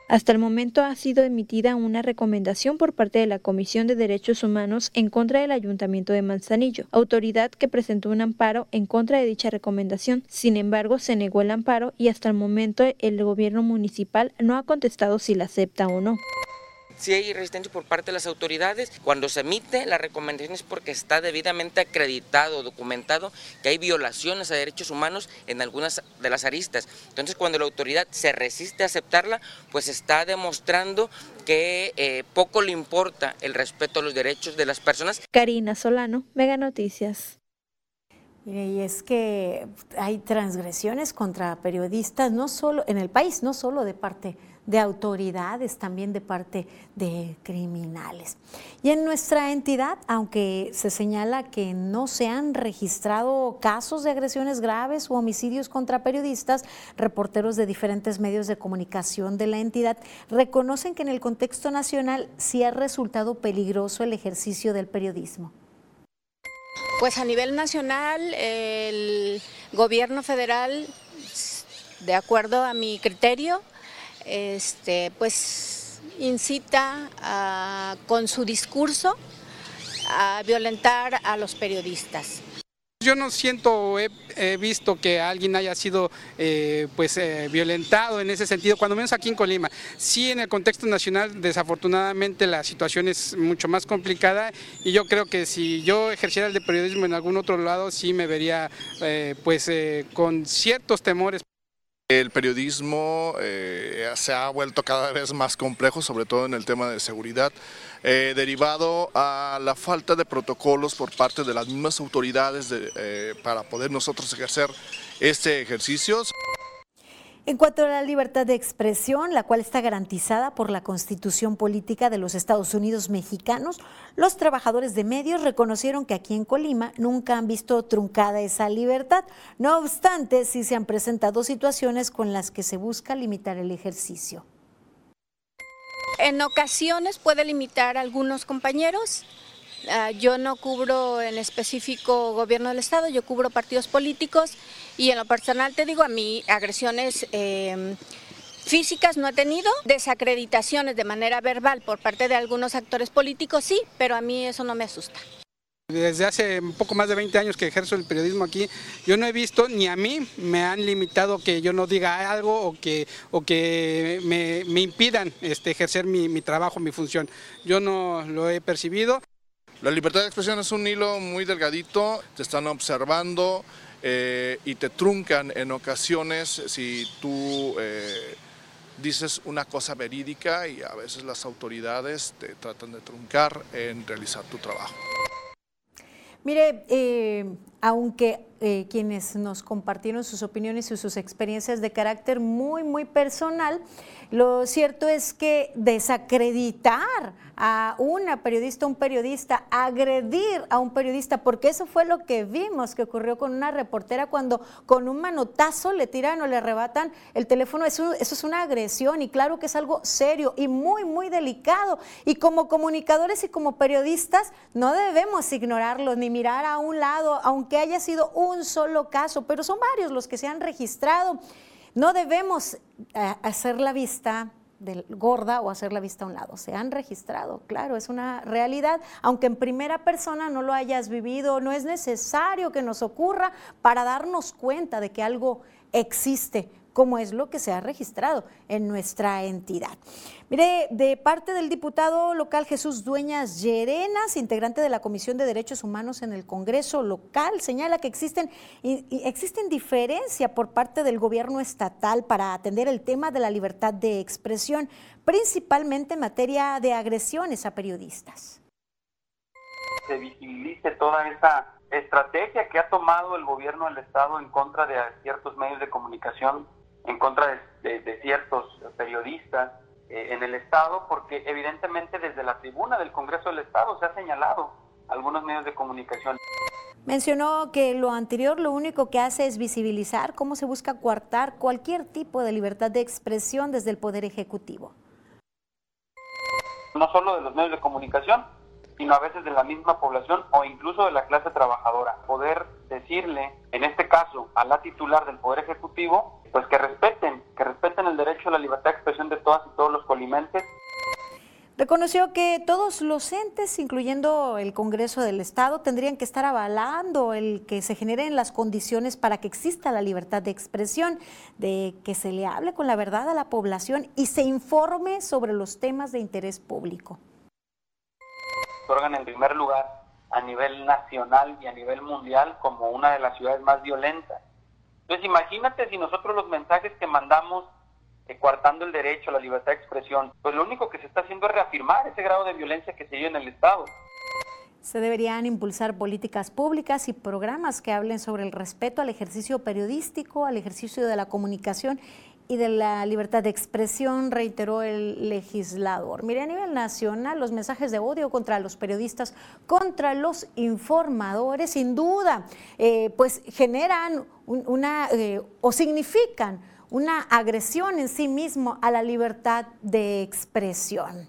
[SPEAKER 20] Hasta el momento ha sido emitida una recomendación por parte de la Comisión de Derechos Humanos en contra del Ayuntamiento de Manzanillo, autoridad que presentó un amparo en contra de dicha recomendación. Sin embargo, se negó el amparo y hasta el momento el gobierno municipal no ha contestado si la acepta o no
[SPEAKER 21] si hay resistencia por parte de las autoridades, cuando se emite la recomendación es porque está debidamente acreditado, documentado que hay violaciones a derechos humanos en algunas de las aristas. Entonces, cuando la autoridad se resiste a aceptarla, pues está demostrando que eh, poco le importa el respeto a los derechos de las personas.
[SPEAKER 20] Karina Solano, Mega Noticias.
[SPEAKER 3] Y es que hay transgresiones contra periodistas, no solo en el país, no solo de parte de autoridades, también de parte de criminales. Y en nuestra entidad, aunque se señala que no se han registrado casos de agresiones graves o homicidios contra periodistas, reporteros de diferentes medios de comunicación de la entidad reconocen que en el contexto nacional sí ha resultado peligroso el ejercicio del periodismo.
[SPEAKER 22] Pues a nivel nacional, el gobierno federal, de acuerdo a mi criterio, este, pues incita con su discurso a violentar a los periodistas.
[SPEAKER 23] Yo no siento, he, visto que alguien haya sido eh, pues, eh, violentado en ese sentido, cuando menos aquí en Colima. Sí, en el contexto nacional, desafortunadamente la situación es mucho más complicada y yo creo que si yo ejerciera el de periodismo en algún otro lado, sí me vería eh, pues, con ciertos temores.
[SPEAKER 24] El periodismo eh, se ha vuelto cada vez más complejo, sobre todo en el tema de seguridad, eh, derivado a la falta de protocolos por parte de las mismas autoridades eh, para poder nosotros ejercer este ejercicio.
[SPEAKER 3] En cuanto a la libertad de expresión, la cual está garantizada por la Constitución Política de los Estados Unidos Mexicanos, los trabajadores de medios reconocieron que aquí en Colima nunca han visto truncada esa libertad. No obstante, sí se han presentado situaciones con las que se busca limitar el ejercicio.
[SPEAKER 22] En ocasiones puede limitar a algunos compañeros, yo no cubro en específico gobierno del Estado, yo cubro partidos políticos y en lo personal te digo, a mí agresiones em, físicas no he tenido, desacreditaciones de manera verbal por parte de algunos actores políticos sí, pero a mí eso no me asusta.
[SPEAKER 23] Desde hace poco más de 20 años que ejerzo el periodismo aquí, yo no he visto ni a mí me han limitado que yo no diga algo o que, o que me, impidan este, ejercer mi, mi trabajo, mi función. Yo no lo he percibido.
[SPEAKER 24] La libertad de expresión es un hilo muy delgadito, te están observando eh, y te truncan en ocasiones si tú eh, dices una cosa verídica y a veces las autoridades te tratan de truncar en realizar tu trabajo.
[SPEAKER 3] Mire, eh, aunque eh, quienes nos compartieron sus opiniones y sus experiencias de carácter muy, muy personal, lo cierto es que desacreditar a una periodista, un periodista, agredir a un periodista, porque eso fue lo que vimos que ocurrió con una reportera cuando con un manotazo le tiran o le arrebatan el teléfono. Eso, eso es una agresión y claro que es algo serio y muy, muy delicado. Y como comunicadores y como periodistas no debemos ignorarlo ni mirar a un lado, aunque haya sido un solo caso, pero son varios los que se han registrado. No debemos eh, hacer la vista gorda o hacer la vista a un lado. Se han registrado, claro, es una realidad. Aunque en primera persona no lo hayas vivido, no es necesario que nos ocurra para darnos cuenta de que algo existe como es lo que se ha registrado en nuestra entidad. Mire, de parte del diputado local Jesús Dueñas Llerenas, integrante de la Comisión de Derechos Humanos en el Congreso local, señala que existen, existen diferencia por parte del gobierno estatal para atender el tema de la libertad de expresión, principalmente en materia de agresiones a periodistas.
[SPEAKER 25] Se visibilice toda esa estrategia que ha tomado el gobierno del Estado en contra de ciertos medios de comunicación en contra de, ciertos periodistas eh, en el Estado, porque evidentemente desde la tribuna del Congreso del Estado se ha señalado algunos medios de comunicación.
[SPEAKER 3] Mencionó que lo anterior lo único que hace es visibilizar cómo se busca coartar cualquier tipo de libertad de expresión desde el Poder Ejecutivo.
[SPEAKER 25] No solo de los medios de comunicación, sino a veces de la misma población o incluso de la clase trabajadora. Poder decirle, en este caso, a la titular del Poder Ejecutivo, pues que respeten, que respeten el derecho a la libertad de expresión de todas y todos los colimentes.
[SPEAKER 3] Reconoció que todos los entes, incluyendo el Congreso del Estado, tendrían que estar avalando el que se generen las condiciones para que exista la libertad de expresión, de que se le hable con la verdad a la población y se informe sobre los temas de interés público
[SPEAKER 25] otorgan en primer lugar a nivel nacional y a nivel mundial como una de las ciudades más violentas. Entonces imagínate si nosotros los mensajes que mandamos coartando el derecho a la libertad de expresión, pues lo único que se está haciendo es reafirmar ese grado de violencia que se vive en el Estado.
[SPEAKER 3] Se deberían impulsar políticas públicas y programas que hablen sobre el respeto al ejercicio periodístico, al ejercicio de la comunicación y de la libertad de expresión, reiteró el legislador. Mire, a nivel nacional, los mensajes de odio contra los periodistas, contra los informadores, sin duda, eh, pues generan una eh, o significan una agresión en sí mismo a la libertad de expresión.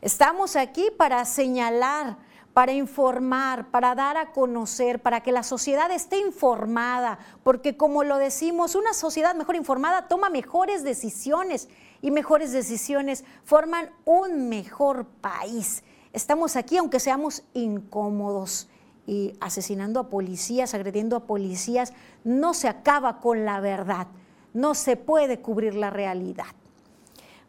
[SPEAKER 3] Estamos aquí para señalar para informar, para dar a conocer, para que la sociedad esté informada, porque como lo decimos, una sociedad mejor informada toma mejores decisiones y mejores decisiones forman un mejor país. Estamos aquí aunque seamos incómodos y asesinando a policías, agrediendo a policías, no se acaba con la verdad, no se puede cubrir la realidad.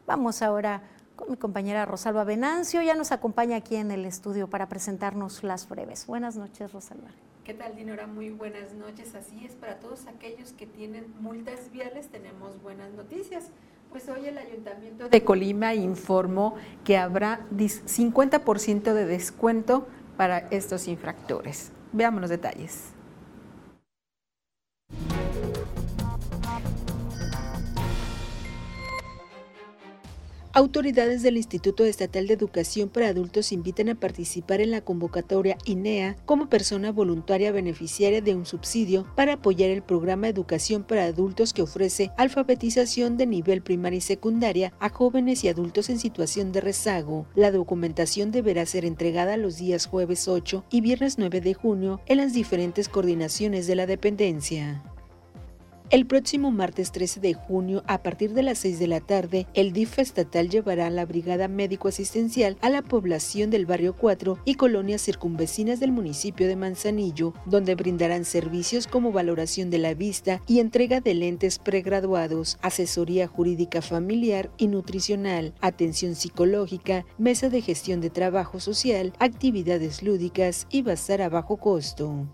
[SPEAKER 3] Vamos ahora con mi compañera Rosalba Venancio. Ya nos acompaña aquí en el estudio para presentarnos las breves. Buenas noches, Rosalba.
[SPEAKER 19] ¿Qué tal, Dinora? Muy buenas noches. Así es, para todos aquellos que tienen multas viales tenemos buenas noticias. Pues hoy el Ayuntamiento de Colima informó que habrá 50% de descuento para estos infractores. Veamos los detalles.
[SPEAKER 1] Autoridades del Instituto Estatal de Educación para Adultos invitan a participar en la convocatoria INEA como persona voluntaria beneficiaria de un subsidio para apoyar el programa Educación para Adultos que ofrece alfabetización de nivel primaria y secundaria a jóvenes y adultos en situación de rezago. La documentación deberá ser entregada los días jueves 8 y viernes 9 de junio en las diferentes coordinaciones de la dependencia. El próximo martes 13 de junio, a partir de las 6 de la tarde, el DIF estatal llevará la Brigada Médico Asistencial a la población del barrio 4 y colonias circunvecinas del municipio de Manzanillo, donde brindarán servicios como valoración de la vista y entrega de lentes pregraduados, asesoría jurídica familiar y nutricional, atención psicológica, mesa de gestión de trabajo social, actividades lúdicas y bazar a bajo costo.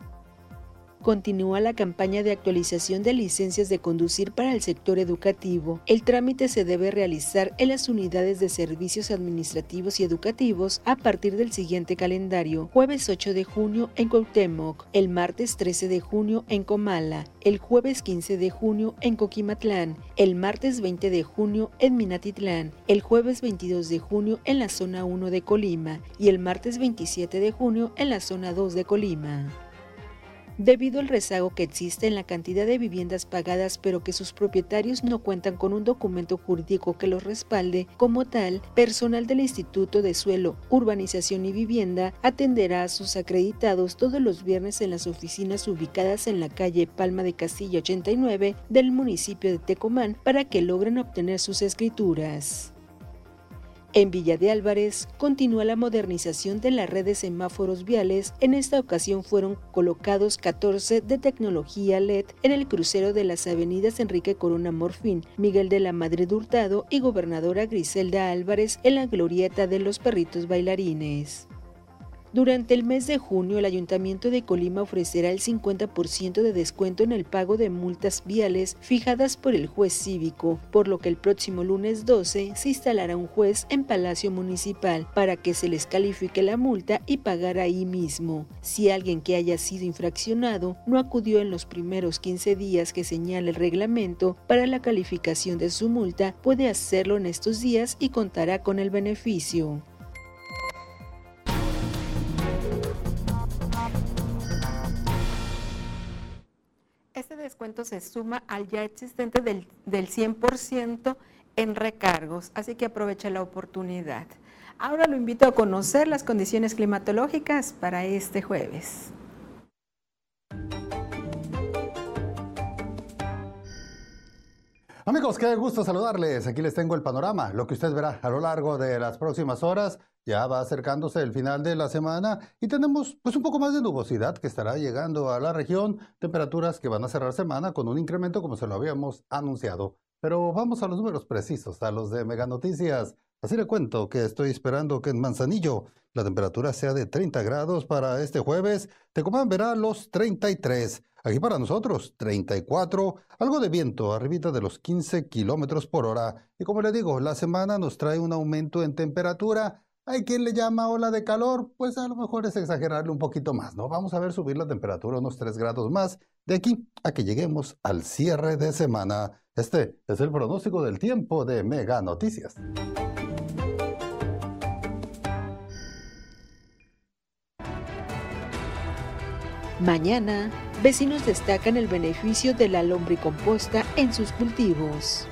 [SPEAKER 1] Continúa la campaña de actualización de licencias de conducir para el sector educativo. El trámite se debe realizar en las unidades de servicios administrativos y educativos a partir del siguiente calendario: jueves 8 de junio en Cuauhtémoc, el martes 13 de junio en Comala, el jueves 15 de junio en Coquimatlán, el martes 20 de junio en Minatitlán, el jueves 22 de junio en la zona 1 de Colima y el martes 27 de junio en la zona 2 de Colima debido al rezago que existe en la cantidad de viviendas pagadas pero que sus propietarios no cuentan con un documento jurídico que los respalde como tal, personal del Instituto de Suelo, Urbanización y Vivienda atenderá a sus acreditados todos los viernes en las oficinas ubicadas en la calle Palma de Castilla 89 del municipio de Tecomán para que logren obtener sus escrituras. En Villa de Álvarez continúa la modernización de la red de semáforos viales. En esta ocasión fueron colocados 14 de tecnología LED en el crucero de las avenidas Enrique Corona Morfín, Miguel de la Madre Hurtado y Gobernadora Griselda Álvarez en la glorieta de los perritos bailarines. Durante el mes de junio, el Ayuntamiento de Colima ofrecerá el 50% de descuento en el pago de multas viales fijadas por el juez cívico, por lo que el próximo lunes 12 se instalará un juez en Palacio Municipal para que se les califique la multa y pagar ahí mismo. Si alguien que haya sido infraccionado no acudió en los primeros 15 días que señala el reglamento para la calificación de su multa, puede hacerlo en estos días y contará con el beneficio.
[SPEAKER 19] Este descuento se suma al ya existente del, del 100% en recargos, así que aproveche la oportunidad. Ahora lo invito a conocer las condiciones climatológicas para este jueves.
[SPEAKER 26] Amigos, qué gusto saludarles. Aquí les tengo el panorama. Lo que usted verá a lo largo de las próximas horas ya va acercándose el final de la semana y tenemos pues un poco más de nubosidad que estará llegando a la región, temperaturas que van a cerrar semana con un incremento como se lo habíamos anunciado. Pero vamos a los números precisos, a los de Mega Noticias. Así le cuento que estoy esperando que en Manzanillo la temperatura sea de 30 grados para este jueves. Tecomán verá los 33. Aquí para nosotros, 34, algo de viento, arribita de los 15 kilómetros por hora. Y como le digo, la semana nos trae un aumento en temperatura hay quien le llama ola de calor, pues a lo mejor es exagerarle un poquito más, ¿no? Vamos a ver subir la temperatura unos 3 grados más de aquí a que lleguemos al cierre de semana. Este es el pronóstico del tiempo de Mega Noticias.
[SPEAKER 1] Mañana, vecinos destacan el beneficio de la lombricomposta en sus cultivos.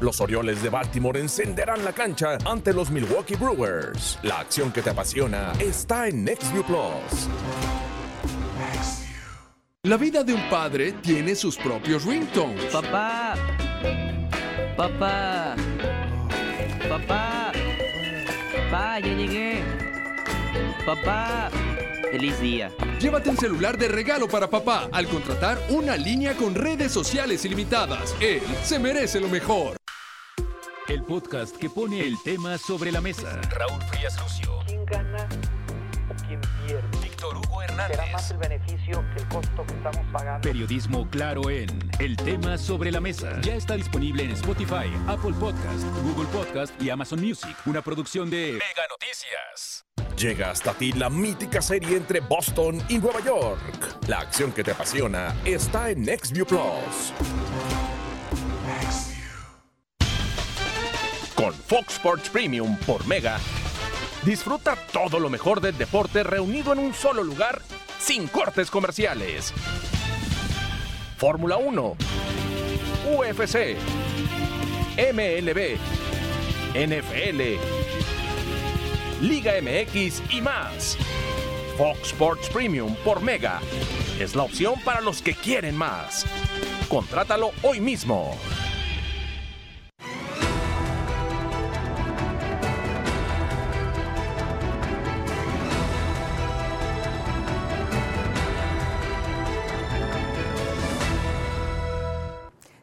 [SPEAKER 7] Los Orioles de Baltimore encenderán la cancha ante los Milwaukee Brewers. La acción que te apasiona está en NextView Plus.
[SPEAKER 27] La vida de un padre tiene sus propios ringtones.
[SPEAKER 10] Papá. Papá. Papá. Papá, ya llegué. Papá. Feliz día.
[SPEAKER 27] Llévate un celular de regalo para papá al contratar una línea con redes sociales ilimitadas. Él se merece lo mejor.
[SPEAKER 28] El podcast que pone el tema sobre la mesa. Raúl Frías Lucio.
[SPEAKER 29] ¿Quién gana
[SPEAKER 28] Hernández.
[SPEAKER 29] Será más el beneficio que el costo que estamos pagando.
[SPEAKER 28] Periodismo claro en El tema sobre la mesa. Ya está disponible en Spotify, Apple Podcast, Google Podcast y Amazon Music. Una producción de Mega Noticias.
[SPEAKER 7] Llega hasta ti la mítica serie entre Boston y Nueva York. La acción que te apasiona está en NextView Plus. Con Fox Sports Premium por Mega, disfruta todo lo mejor del deporte reunido en un solo lugar sin cortes comerciales. Fórmula 1, UFC, MLB, NFL, Liga MX y más. Fox Sports Premium por Mega es la opción para los que quieren más. Contrátalo hoy mismo.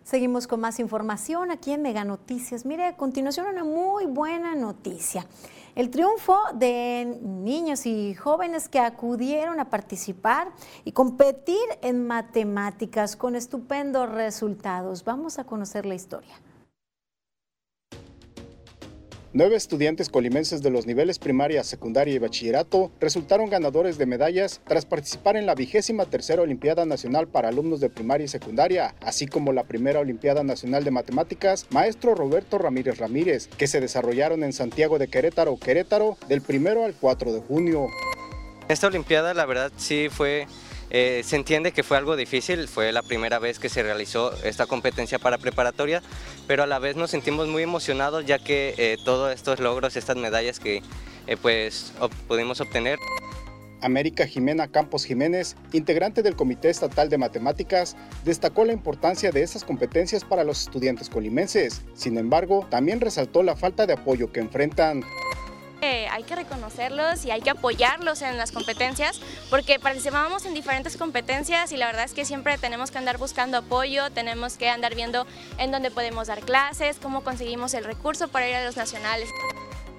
[SPEAKER 3] Seguimos con más información aquí en Mega Noticias. Mire, a continuación una muy buena noticia. El triunfo de niños y jóvenes que acudieron a participar y competir en matemáticas con estupendos resultados. Vamos a conocer la historia.
[SPEAKER 30] Nueve estudiantes colimenses de los niveles primaria, secundaria y bachillerato resultaron ganadores de medallas tras participar en la vigésima tercera Olimpiada Nacional para alumnos de primaria y secundaria, así como la primera Olimpiada Nacional de Matemáticas Maestro Roberto Ramírez Ramírez, que se desarrollaron en Santiago de Querétaro, Querétaro, del primero al 4 de junio.
[SPEAKER 31] Esta Olimpiada la verdad sí fue eh, se entiende que fue algo difícil, fue la primera vez que se realizó esta competencia para preparatoria, pero a la vez nos sentimos muy emocionados ya que eh, todos estos logros, estas medallas que eh, pues pudimos obtener.
[SPEAKER 30] América Jimena Campos Jiménez, integrante del Comité Estatal de Matemáticas, destacó la importancia de esas competencias para los estudiantes colimenses. Sin embargo, también resaltó la falta de apoyo que enfrentan
[SPEAKER 32] hay que reconocerlos y hay que apoyarlos en las competencias porque participábamos en diferentes competencias y la verdad es que siempre tenemos que andar buscando apoyo, tenemos que andar viendo en dónde podemos dar clases, cómo conseguimos el recurso para ir a los nacionales.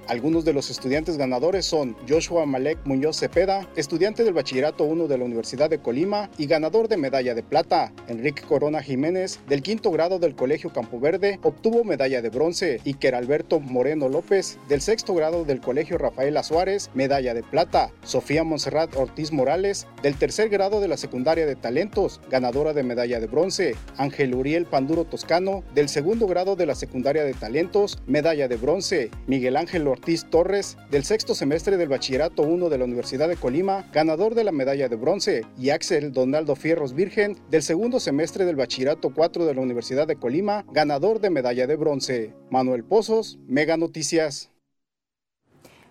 [SPEAKER 30] Algunos de los estudiantes ganadores son Joshua Malek Muñoz Cepeda, estudiante del Bachillerato 1 de la Universidad de Colima y ganador de medalla de plata. Enrique Corona Jiménez, del quinto grado del Colegio Campo Verde, obtuvo medalla de bronce. Iker Alberto Moreno López, del sexto grado del Colegio Rafaela Suárez, medalla de plata. Sofía Monserrat Ortiz Morales, del tercer grado de la Secundaria de Talentos, ganadora de medalla de bronce. Ángel Uriel Panduro Toscano, del segundo grado de la Secundaria de Talentos, medalla de bronce. Miguel Ángel Ortiz Torres, del sexto semestre del Bachillerato 1 de la Universidad de Colima, ganador de la medalla de bronce, y Axel Donaldo Fierros Virgen, del segundo semestre del Bachillerato 4 de la Universidad de Colima, ganador de medalla de bronce. Manuel Pozos, Mega Noticias.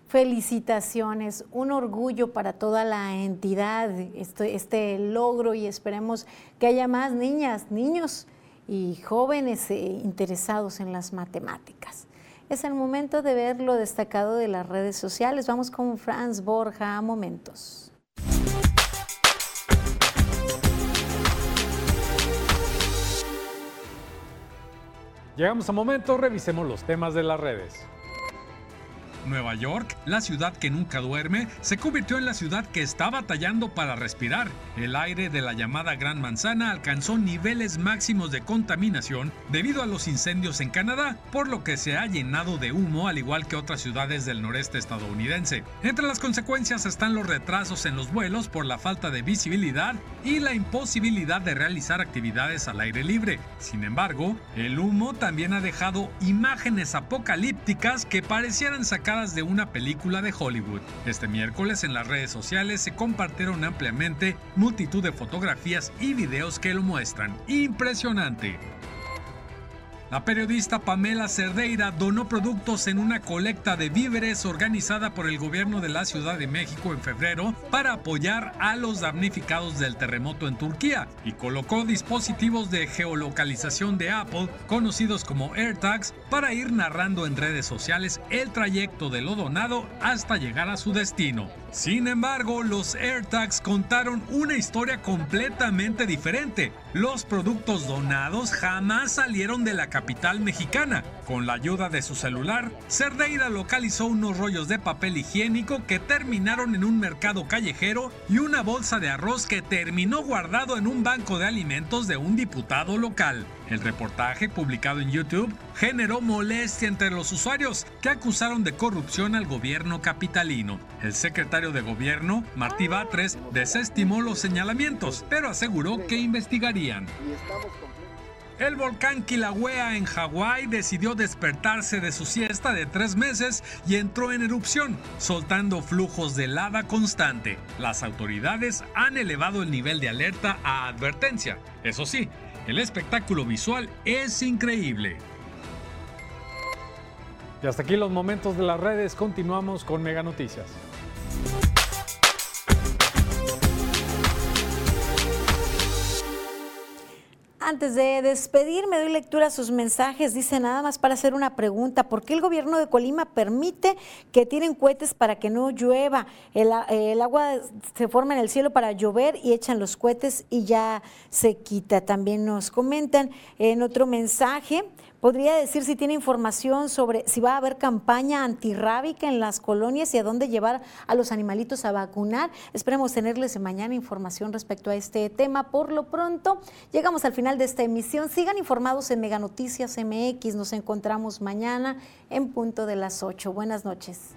[SPEAKER 3] Felicitaciones, un orgullo para toda la entidad, este, este logro y esperemos que haya más niñas, niños y jóvenes eh, interesados en las matemáticas. Es el momento de ver lo destacado de las redes sociales. Vamos con Franz Borja a momentos.
[SPEAKER 33] Llegamos a momentos, revisemos los temas de las redes.
[SPEAKER 34] Nueva York, la ciudad que nunca duerme, se convirtió en la ciudad que está batallando para respirar. El aire de la llamada Gran Manzana alcanzó niveles máximos de contaminación debido a los incendios en Canadá, por lo que se ha llenado de humo al igual que otras ciudades del noreste estadounidense. Entre las consecuencias están los retrasos en los vuelos por la falta de visibilidad y la imposibilidad de realizar actividades al aire libre. Sin embargo, el humo también ha dejado imágenes apocalípticas que parecieran sacar de una película de Hollywood. Este miércoles en las redes sociales se compartieron ampliamente multitud de fotografías y videos que lo muestran. Impresionante. La periodista Pamela Cerdeira donó productos en una colecta de víveres organizada por el gobierno de la Ciudad de México en febrero para apoyar a los damnificados del terremoto en Turquía y colocó dispositivos de geolocalización de Apple, conocidos como AirTags, para ir narrando en redes sociales el trayecto de lo donado hasta llegar a su destino. Sin embargo, los AirTags contaron una historia completamente diferente. Los productos donados jamás salieron de la capital mexicana. Con la ayuda de su celular, Cerdeira localizó unos rollos de papel higiénico que terminaron en un mercado callejero y una bolsa de arroz que terminó guardado en un banco de alimentos de un diputado local. El reportaje, publicado en YouTube, generó molestia entre los usuarios que acusaron de corrupción al gobierno capitalino. El secretario de gobierno, Martí Batres, desestimó los señalamientos, pero aseguró que investigarían. El volcán Kilauea en Hawái decidió despertarse de su siesta de tres meses y entró en erupción, soltando flujos de lava constante. Las autoridades han elevado el nivel de alerta a advertencia. Eso sí, el espectáculo visual es increíble.
[SPEAKER 33] Y hasta aquí los momentos de las redes. Continuamos con Mega Noticias.
[SPEAKER 3] Antes de despedirme, doy lectura a sus mensajes. Dice nada más para hacer una pregunta. ¿Por qué el gobierno de Colima permite que tiren cohetes para que no llueva? El, el, agua se forma en el cielo para llover y echan los cohetes y ya se quita. También nos comentan en otro mensaje. ¿Podría decir si tiene información sobre si va a haber campaña antirrábica en las colonias y a dónde llevar a los animalitos a vacunar? Esperemos tenerles mañana información respecto a este tema. Por lo pronto, llegamos al final de esta emisión. Sigan informados en Mega Noticias MX. Nos encontramos mañana en punto de las 8. Buenas noches.